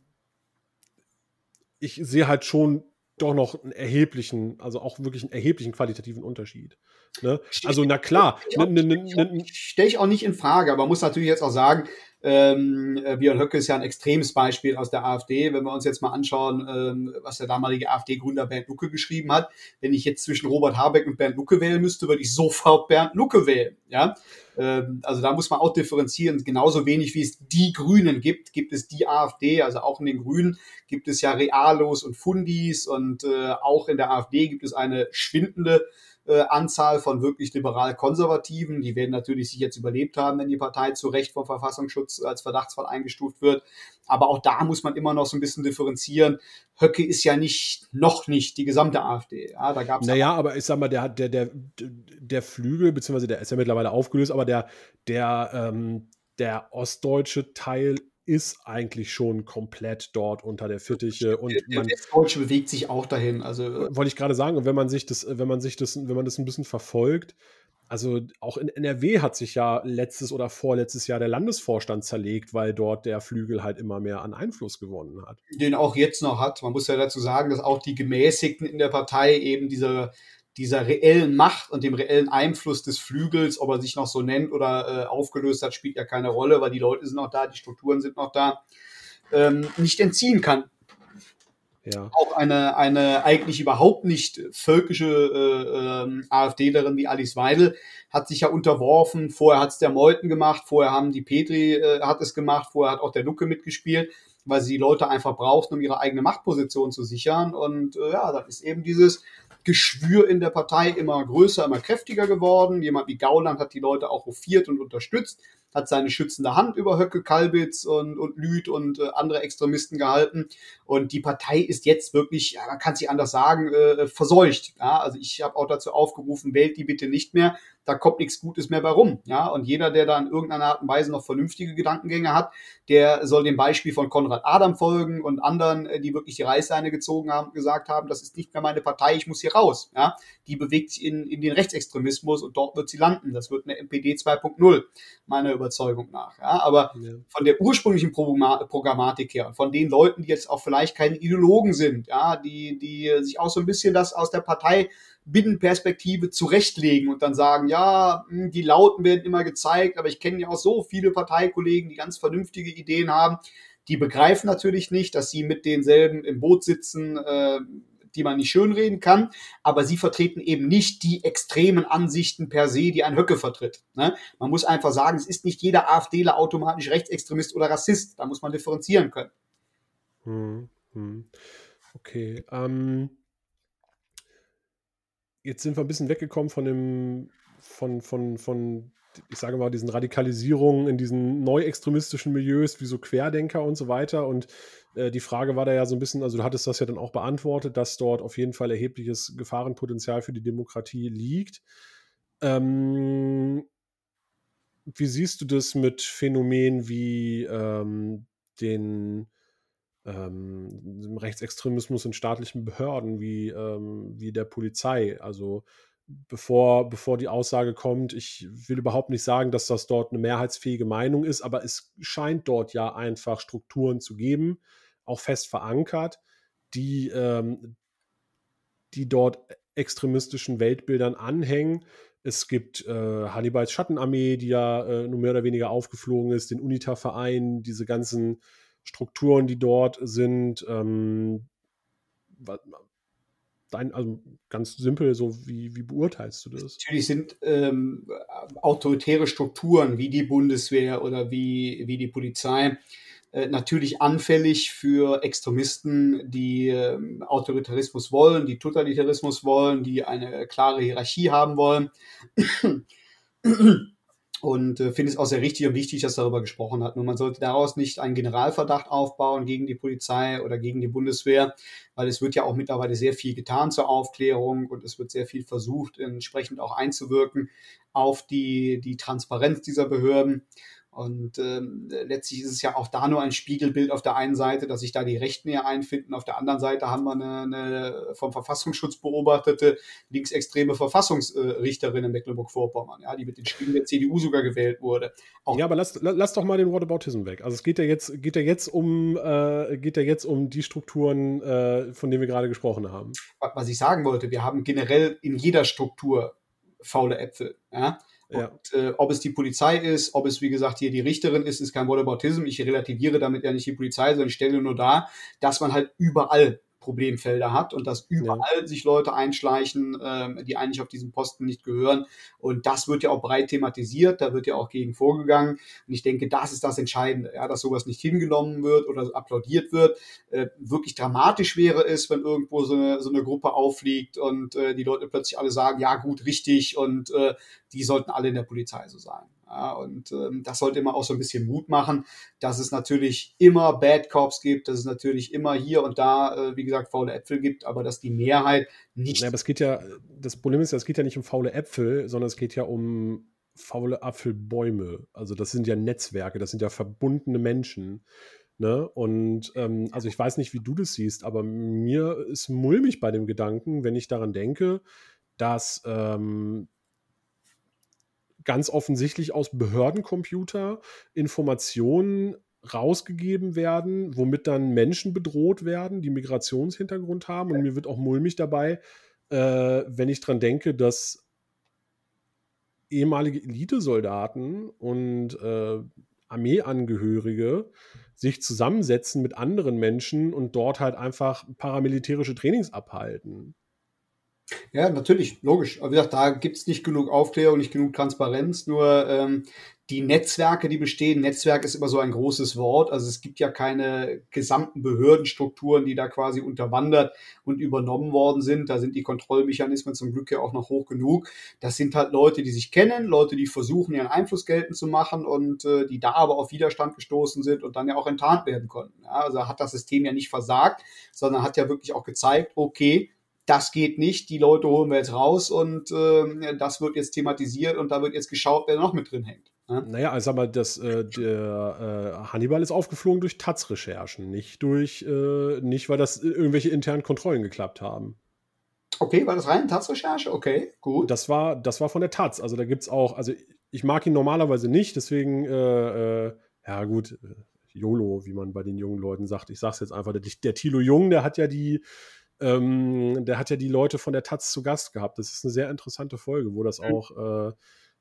ich sehe halt schon doch noch einen erheblichen, also auch wirklich einen erheblichen qualitativen Unterschied. Ne? Also, na klar. Stelle ne, ne, ne, ich auch nicht in Frage, aber man muss natürlich jetzt auch sagen, ähm, äh, Björn Höcke ist ja ein extremes Beispiel aus der AfD. Wenn wir uns jetzt mal anschauen, ähm, was der damalige AfD-Gründer Bernd Lucke geschrieben hat. Wenn ich jetzt zwischen Robert Habeck und Bernd Lucke wählen müsste, würde ich sofort Bernd Lucke wählen. Ja? Ähm, also da muss man auch differenzieren. Genauso wenig wie es die Grünen gibt, gibt es die AfD. Also auch in den Grünen gibt es ja Realos und Fundis und äh, auch in der AfD gibt es eine schwindende äh, Anzahl von wirklich liberal-konservativen. Die werden natürlich sich jetzt überlebt haben, wenn die Partei zu Recht vom Verfassungsschutz als Verdachtsfall eingestuft wird. Aber auch da muss man immer noch so ein bisschen differenzieren. Höcke ist ja nicht, noch nicht die gesamte AfD. Ja, da gab's naja, aber ich sag mal, der, der, der, der Flügel, beziehungsweise der ist ja mittlerweile aufgelöst, aber der, der, ähm, der ostdeutsche Teil ist eigentlich schon komplett dort unter der Fittiche und der, man, Westdeutsche bewegt sich auch dahin. Also äh, wollte ich gerade sagen, und wenn man sich das, wenn man sich das, wenn man das ein bisschen verfolgt, also auch in NRW hat sich ja letztes oder vorletztes Jahr der Landesvorstand zerlegt, weil dort der Flügel halt immer mehr an Einfluss gewonnen hat. Den auch jetzt noch hat. Man muss ja dazu sagen, dass auch die Gemäßigten in der Partei eben diese dieser reellen Macht und dem reellen Einfluss des Flügels, ob er sich noch so nennt oder äh, aufgelöst hat, spielt ja keine Rolle, weil die Leute sind noch da, die Strukturen sind noch da, ähm, nicht entziehen kann. Ja. Auch eine, eine eigentlich überhaupt nicht völkische äh, äh, AfDlerin wie Alice Weidel hat sich ja unterworfen. Vorher hat es der Meuthen gemacht, vorher haben die Petri äh, hat es gemacht, vorher hat auch der Lucke mitgespielt, weil sie die Leute einfach brauchten, um ihre eigene Machtposition zu sichern. Und äh, ja, das ist eben dieses, Geschwür in der Partei immer größer, immer kräftiger geworden. Jemand wie Gauland hat die Leute auch hofiert und unterstützt hat seine schützende Hand über Höcke, Kalbitz und, und Lüth und äh, andere Extremisten gehalten. Und die Partei ist jetzt wirklich, ja, man kann sie anders sagen, äh, verseucht. Ja? Also ich habe auch dazu aufgerufen, wählt die bitte nicht mehr. Da kommt nichts Gutes mehr bei rum. Ja? Und jeder, der da in irgendeiner Art und Weise noch vernünftige Gedankengänge hat, der soll dem Beispiel von Konrad Adam folgen und anderen, äh, die wirklich die Reißleine gezogen haben, gesagt haben, das ist nicht mehr meine Partei, ich muss hier raus. Ja? Die bewegt sich in, in den Rechtsextremismus und dort wird sie landen. Das wird eine MPD 2.0, meiner Überzeugung nach. Ja, aber ja. von der ursprünglichen Programmatik her, von den Leuten, die jetzt auch vielleicht keine Ideologen sind, ja, die, die sich auch so ein bisschen das aus der Partei Binnenperspektive zurechtlegen und dann sagen, ja, hm, die Lauten werden immer gezeigt, aber ich kenne ja auch so viele Parteikollegen, die ganz vernünftige Ideen haben. Die begreifen natürlich nicht, dass sie mit denselben im Boot sitzen, äh, die man nicht schönreden kann, aber sie vertreten eben nicht die extremen Ansichten per se, die ein Höcke vertritt. Ne? Man muss einfach sagen, es ist nicht jeder AfDler automatisch Rechtsextremist oder Rassist. Da muss man differenzieren können. Hm, hm. Okay. Ähm, jetzt sind wir ein bisschen weggekommen von dem, von, von, von ich sage mal, diesen Radikalisierungen in diesen neuextremistischen Milieus, wie so Querdenker und so weiter. Und äh, die Frage war da ja so ein bisschen, also du hattest das ja dann auch beantwortet, dass dort auf jeden Fall erhebliches Gefahrenpotenzial für die Demokratie liegt. Ähm, wie siehst du das mit Phänomenen wie ähm, den ähm, Rechtsextremismus in staatlichen Behörden, wie, ähm, wie der Polizei? Also bevor, bevor die Aussage kommt, ich will überhaupt nicht sagen, dass das dort eine mehrheitsfähige Meinung ist, aber es scheint dort ja einfach Strukturen zu geben, auch fest verankert, die, ähm, die dort extremistischen Weltbildern anhängen. Es gibt äh, Hannibals Schattenarmee, die ja äh, nur mehr oder weniger aufgeflogen ist, den UNITA-Verein, diese ganzen Strukturen, die dort sind. Ähm, dein, also ganz simpel, so wie, wie beurteilst du das? Natürlich sind ähm, autoritäre Strukturen wie die Bundeswehr oder wie, wie die Polizei äh, natürlich anfällig für Extremisten, die äh, Autoritarismus wollen, die Totalitarismus wollen, die eine klare Hierarchie haben wollen. Und äh, finde es auch sehr richtig und wichtig, dass darüber gesprochen hat. Nur man sollte daraus nicht einen Generalverdacht aufbauen gegen die Polizei oder gegen die Bundeswehr, weil es wird ja auch mittlerweile sehr viel getan zur Aufklärung und es wird sehr viel versucht, entsprechend auch einzuwirken auf die, die Transparenz dieser Behörden. Und ähm, letztlich ist es ja auch da nur ein Spiegelbild auf der einen Seite, dass sich da die Rechten hier einfinden. Auf der anderen Seite haben wir eine, eine vom Verfassungsschutz beobachtete linksextreme Verfassungsrichterin in Mecklenburg-Vorpommern, ja, die mit den Stimmen der CDU sogar gewählt wurde. Auch ja, aber lass, lass doch mal den Whataboutism weg. Also es geht ja jetzt, geht ja jetzt um, äh, geht ja jetzt um die Strukturen, äh, von denen wir gerade gesprochen haben. Was ich sagen wollte, wir haben generell in jeder Struktur faule Äpfel. Ja? Ja. Und, äh, ob es die Polizei ist, ob es, wie gesagt, hier die Richterin ist, ist kein Whataboutism. Ich relativiere damit ja nicht die Polizei, sondern stelle nur dar, dass man halt überall Problemfelder hat und dass überall ja. sich Leute einschleichen, ähm, die eigentlich auf diesen Posten nicht gehören. Und das wird ja auch breit thematisiert, da wird ja auch gegen vorgegangen. Und ich denke, das ist das Entscheidende, ja, dass sowas nicht hingenommen wird oder applaudiert wird. Äh, wirklich dramatisch wäre es, wenn irgendwo so eine, so eine Gruppe auffliegt und äh, die Leute plötzlich alle sagen, ja gut, richtig und äh, die sollten alle in der Polizei so sein. Ja, und ähm, das sollte immer auch so ein bisschen Mut machen, dass es natürlich immer Bad Cops gibt, dass es natürlich immer hier und da, äh, wie gesagt, faule Äpfel gibt, aber dass die Mehrheit nicht. Ja, aber es geht ja, das Problem ist ja, es geht ja nicht um faule Äpfel, sondern es geht ja um faule Apfelbäume. Also das sind ja Netzwerke, das sind ja verbundene Menschen. Ne? Und ähm, also ich weiß nicht, wie du das siehst, aber mir ist mulmig bei dem Gedanken, wenn ich daran denke, dass ähm, ganz offensichtlich aus Behördencomputer Informationen rausgegeben werden, womit dann Menschen bedroht werden, die Migrationshintergrund haben. Und mir wird auch mulmig dabei, äh, wenn ich dran denke, dass ehemalige Elitesoldaten und äh, Armeeangehörige sich zusammensetzen mit anderen Menschen und dort halt einfach paramilitärische Trainings abhalten. Ja, natürlich, logisch. Aber wie gesagt, da gibt es nicht genug Aufklärung, nicht genug Transparenz. Nur ähm, die Netzwerke, die bestehen, Netzwerk ist immer so ein großes Wort. Also es gibt ja keine gesamten Behördenstrukturen, die da quasi unterwandert und übernommen worden sind. Da sind die Kontrollmechanismen zum Glück ja auch noch hoch genug. Das sind halt Leute, die sich kennen, Leute, die versuchen, ihren Einfluss geltend zu machen und äh, die da aber auf Widerstand gestoßen sind und dann ja auch enttarnt werden konnten. Ja, also hat das System ja nicht versagt, sondern hat ja wirklich auch gezeigt, okay, das geht nicht, die Leute holen wir jetzt raus und äh, das wird jetzt thematisiert und da wird jetzt geschaut, wer noch mit drin hängt. Ne? Naja, also aber das, äh, der äh, Hannibal ist aufgeflogen durch Taz-Recherchen, nicht durch, äh, nicht weil das irgendwelche internen Kontrollen geklappt haben. Okay, war das rein Taz-Recherche? Okay, gut. Das war, das war von der Taz. Also da gibt es auch, also ich mag ihn normalerweise nicht, deswegen, äh, äh, ja gut, YOLO, wie man bei den jungen Leuten sagt. Ich sag's jetzt einfach, der, der Thilo Jung, der hat ja die ähm, der hat ja die Leute von der Taz zu Gast gehabt. Das ist eine sehr interessante Folge, wo das mhm. auch, äh,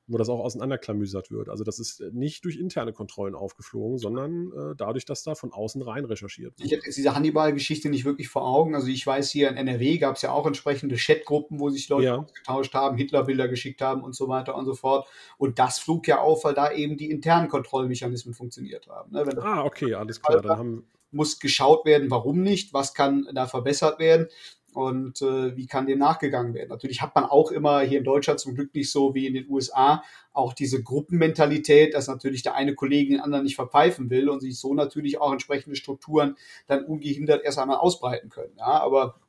wo das auch auseinanderklamüsert wird. Also das ist nicht durch interne Kontrollen aufgeflogen, sondern äh, dadurch, dass da von außen rein recherchiert wird. Ich habe jetzt diese Hannibal-Geschichte nicht wirklich vor Augen. Also ich weiß, hier in NRW gab es ja auch entsprechende Chatgruppen, wo sich Leute ja. ausgetauscht haben, Hitlerbilder geschickt haben und so weiter und so fort. Und das flog ja auf, weil da eben die internen Kontrollmechanismen funktioniert haben. Ne? ah, okay, alles klar. Dann haben, muss geschaut werden, warum nicht, was kann da verbessert werden und äh, wie kann dem nachgegangen werden. Natürlich hat man auch immer hier in Deutschland zum Glück nicht so wie in den USA auch diese Gruppenmentalität, dass natürlich der eine Kollege den anderen nicht verpfeifen will und sich so natürlich auch entsprechende Strukturen dann ungehindert erst einmal ausbreiten können. Ja, aber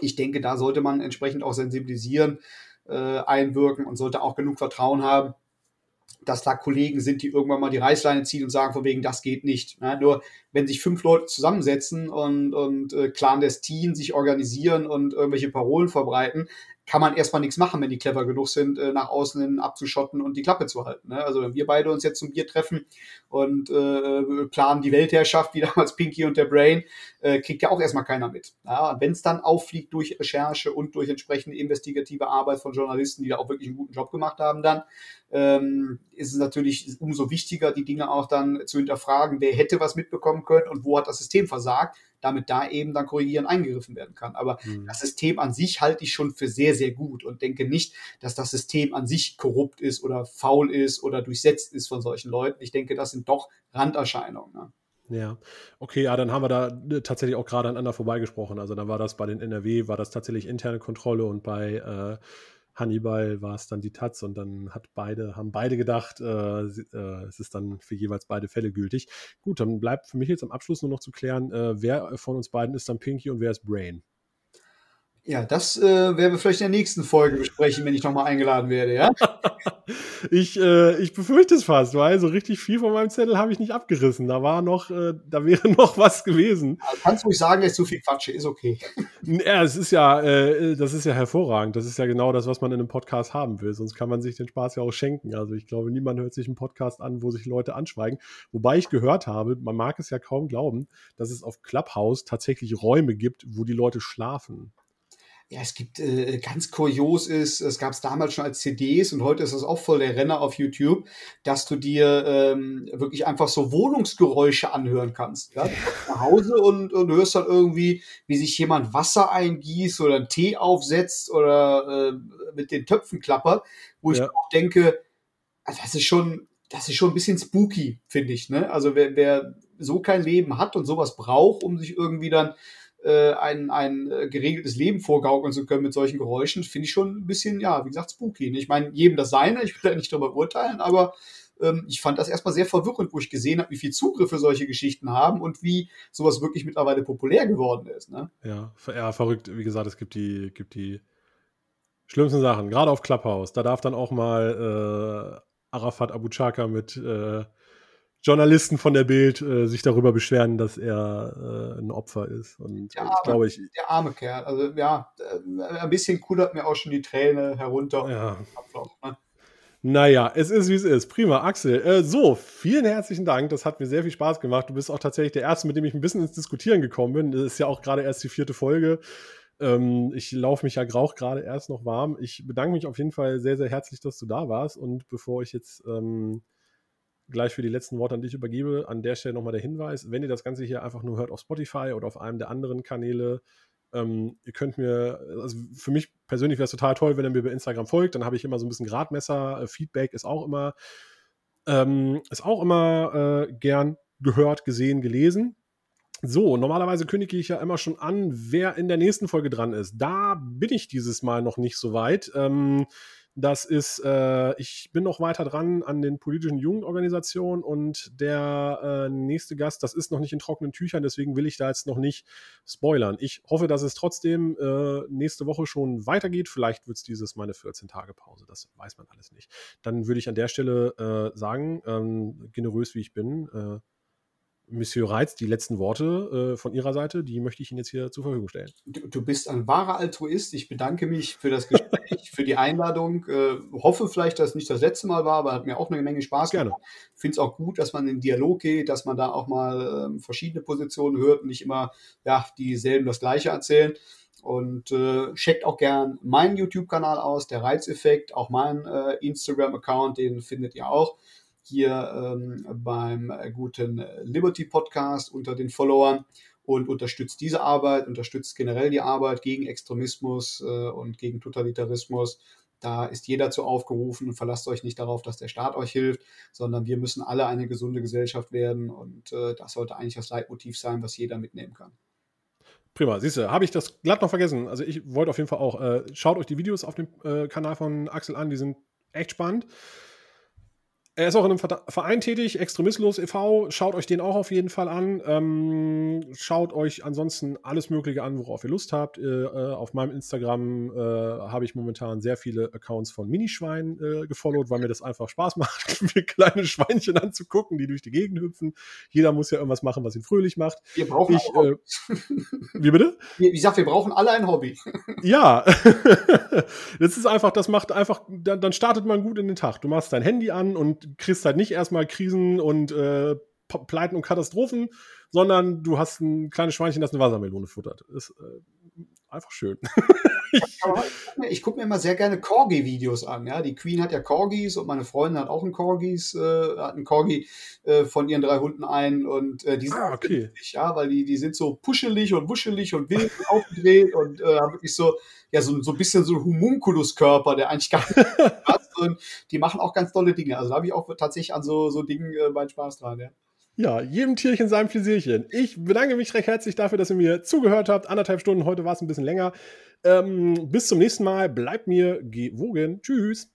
ich denke, da sollte man entsprechend auch sensibilisieren, äh, einwirken und sollte auch genug Vertrauen haben, dass da Kollegen sind, die irgendwann mal die Reißleine ziehen und sagen, von wegen, das geht nicht. Ja, nur wenn sich fünf Leute zusammensetzen und, und äh, clandestin sich organisieren und irgendwelche Parolen verbreiten, kann man erstmal nichts machen, wenn die clever genug sind, äh, nach außen hin abzuschotten und die Klappe zu halten. Ne? Also wenn wir beide uns jetzt zum Bier treffen und äh, planen die Weltherrschaft, wie damals Pinky und der Brain, äh, kriegt ja auch erstmal keiner mit. Ja? Und wenn es dann auffliegt durch Recherche und durch entsprechende investigative Arbeit von Journalisten, die da auch wirklich einen guten Job gemacht haben, dann ähm, ist es natürlich umso wichtiger, die Dinge auch dann zu hinterfragen, wer hätte was mitbekommen können und wo hat das System versagt, damit da eben dann korrigieren eingegriffen werden kann. Aber mhm. das System an sich halte ich schon für sehr, sehr gut und denke nicht, dass das System an sich korrupt ist oder faul ist oder durchsetzt ist von solchen Leuten. Ich denke, das sind doch Randerscheinungen. Ne? Ja, okay, ja, dann haben wir da äh, tatsächlich auch gerade aneinander vorbeigesprochen. Also dann war das bei den NRW, war das tatsächlich interne Kontrolle und bei Hannibal war es dann die Taz und dann hat beide, haben beide gedacht, äh, äh, es ist dann für jeweils beide Fälle gültig. Gut, dann bleibt für mich jetzt am Abschluss nur noch zu klären, äh, wer von uns beiden ist dann Pinky und wer ist Brain. Ja, das äh, werden wir vielleicht in der nächsten Folge besprechen, wenn ich nochmal eingeladen werde, ja? ich, äh, ich befürchte es fast, weil so richtig viel von meinem Zettel habe ich nicht abgerissen. Da war noch, äh, da wäre noch was gewesen. Also kannst du ruhig sagen, dass zu viel Quatsch ist okay. Ja, es ist ja, äh, das ist ja hervorragend. Das ist ja genau das, was man in einem Podcast haben will. Sonst kann man sich den Spaß ja auch schenken. Also ich glaube, niemand hört sich einen Podcast an, wo sich Leute anschweigen. Wobei ich gehört habe, man mag es ja kaum glauben, dass es auf Clubhouse tatsächlich Räume gibt, wo die Leute schlafen ja, es gibt äh, ganz kurios ist, es gab es damals schon als CDs und heute ist es auch voll der Renner auf YouTube, dass du dir ähm, wirklich einfach so Wohnungsgeräusche anhören kannst. Ja? Nach Hause und, und hörst dann irgendwie, wie sich jemand Wasser eingießt oder einen Tee aufsetzt oder äh, mit den Töpfen klappert, wo ich ja. auch denke, also das ist schon, das ist schon ein bisschen spooky, finde ich. Ne? Also wer, wer so kein Leben hat und sowas braucht, um sich irgendwie dann äh, ein, ein äh, geregeltes Leben vorgaukeln zu können mit solchen Geräuschen, finde ich schon ein bisschen, ja, wie gesagt, spooky. Ich meine, jedem das seine, ich will da nicht darüber urteilen, aber ähm, ich fand das erstmal sehr verwirrend, wo ich gesehen habe, wie viel Zugriffe solche Geschichten haben und wie sowas wirklich mittlerweile populär geworden ist. Ne? Ja, ja, verrückt. Wie gesagt, es gibt die, gibt die schlimmsten Sachen, gerade auf Clubhouse. Da darf dann auch mal äh, Arafat Abu Chaka mit äh, Journalisten von der Bild äh, sich darüber beschweren, dass er äh, ein Opfer ist. Und ja, glaube ich. Der arme Kerl. Also ja, äh, ein bisschen kudert mir auch schon die Träne herunter. Ja. Ne? Naja, es ist wie es ist. Prima, Axel. Äh, so, vielen herzlichen Dank. Das hat mir sehr viel Spaß gemacht. Du bist auch tatsächlich der Erste, mit dem ich ein bisschen ins Diskutieren gekommen bin. Das ist ja auch gerade erst die vierte Folge. Ähm, ich laufe mich ja grauch gerade erst noch warm. Ich bedanke mich auf jeden Fall sehr, sehr herzlich, dass du da warst. Und bevor ich jetzt ähm, gleich für die letzten Worte an dich übergebe, an der Stelle nochmal der Hinweis, wenn ihr das Ganze hier einfach nur hört auf Spotify oder auf einem der anderen Kanäle, ähm, ihr könnt mir, also für mich persönlich wäre es total toll, wenn ihr mir bei Instagram folgt, dann habe ich immer so ein bisschen Gradmesser, äh, Feedback ist auch immer, ähm, ist auch immer äh, gern gehört, gesehen, gelesen. So, normalerweise kündige ich ja immer schon an, wer in der nächsten Folge dran ist. Da bin ich dieses Mal noch nicht so weit. Ähm, das ist, äh, ich bin noch weiter dran an den politischen Jugendorganisationen und der äh, nächste Gast, das ist noch nicht in trockenen Tüchern, deswegen will ich da jetzt noch nicht spoilern. Ich hoffe, dass es trotzdem äh, nächste Woche schon weitergeht. Vielleicht wird es dieses meine 14-Tage-Pause, das weiß man alles nicht. Dann würde ich an der Stelle äh, sagen, ähm, generös wie ich bin, äh, Monsieur Reitz, die letzten Worte äh, von Ihrer Seite, die möchte ich Ihnen jetzt hier zur Verfügung stellen. Du, du bist ein wahrer Altruist. Ich bedanke mich für das Gespräch, für die Einladung. Äh, hoffe vielleicht, dass es nicht das letzte Mal war, aber hat mir auch eine Menge Spaß Gerne. gemacht. Ich finde es auch gut, dass man in den Dialog geht, dass man da auch mal äh, verschiedene Positionen hört und nicht immer ja, dieselben das Gleiche erzählen. Und äh, checkt auch gern meinen YouTube-Kanal aus, der Reizeffekt, auch meinen äh, Instagram-Account, den findet ihr auch hier ähm, beim guten Liberty Podcast unter den Followern und unterstützt diese Arbeit, unterstützt generell die Arbeit gegen Extremismus äh, und gegen Totalitarismus. Da ist jeder zu aufgerufen und verlasst euch nicht darauf, dass der Staat euch hilft, sondern wir müssen alle eine gesunde Gesellschaft werden und äh, das sollte eigentlich das Leitmotiv sein, was jeder mitnehmen kann. Prima, siehst du, habe ich das glatt noch vergessen. Also ich wollte auf jeden Fall auch, äh, schaut euch die Videos auf dem äh, Kanal von Axel an, die sind echt spannend. Er ist auch in einem Verein tätig, Extremismus e.V. Schaut euch den auch auf jeden Fall an. Ähm, schaut euch ansonsten alles Mögliche an, worauf ihr Lust habt. Äh, äh auf meinem Instagram äh, habe ich momentan sehr viele Accounts von Minischwein äh, gefollowt, weil mir das einfach Spaß macht, mir kleine Schweinchen anzugucken, die durch die Gegend hüpfen. Jeder muss ja irgendwas machen, was ihn fröhlich macht. Wir brauchen ich, äh, Wie bitte? Ich sag, wir brauchen alle ein Hobby. ja. das ist einfach, das macht einfach, dann, dann startet man gut in den Tag. Du machst dein Handy an und kriegst halt nicht erstmal Krisen und äh, Pleiten und Katastrophen, sondern du hast ein kleines Schweinchen, das eine Wassermelone futtert. Ist äh, einfach schön. ich gucke mir immer sehr gerne Corgi-Videos an. Ja? Die Queen hat ja Corgis und meine Freundin hat auch einen Corgis, äh, hat einen Corgi äh, von ihren drei Hunden ein und äh, die sind ah, okay. witzig, ja, weil die, die sind so puschelig und wuschelig und wild und aufgedreht und äh, wirklich so, ja, so, so ein bisschen so ein Homunculus-Körper, der eigentlich gar nicht passt. Und die machen auch ganz tolle Dinge. Also da habe ich auch tatsächlich an so, so Dingen äh, meinen Spaß dran, ja. Ja, jedem Tierchen sein Flisierchen. Ich bedanke mich recht herzlich dafür, dass ihr mir zugehört habt. Anderthalb Stunden, heute war es ein bisschen länger. Ähm, bis zum nächsten Mal. Bleibt mir gewogen. Tschüss.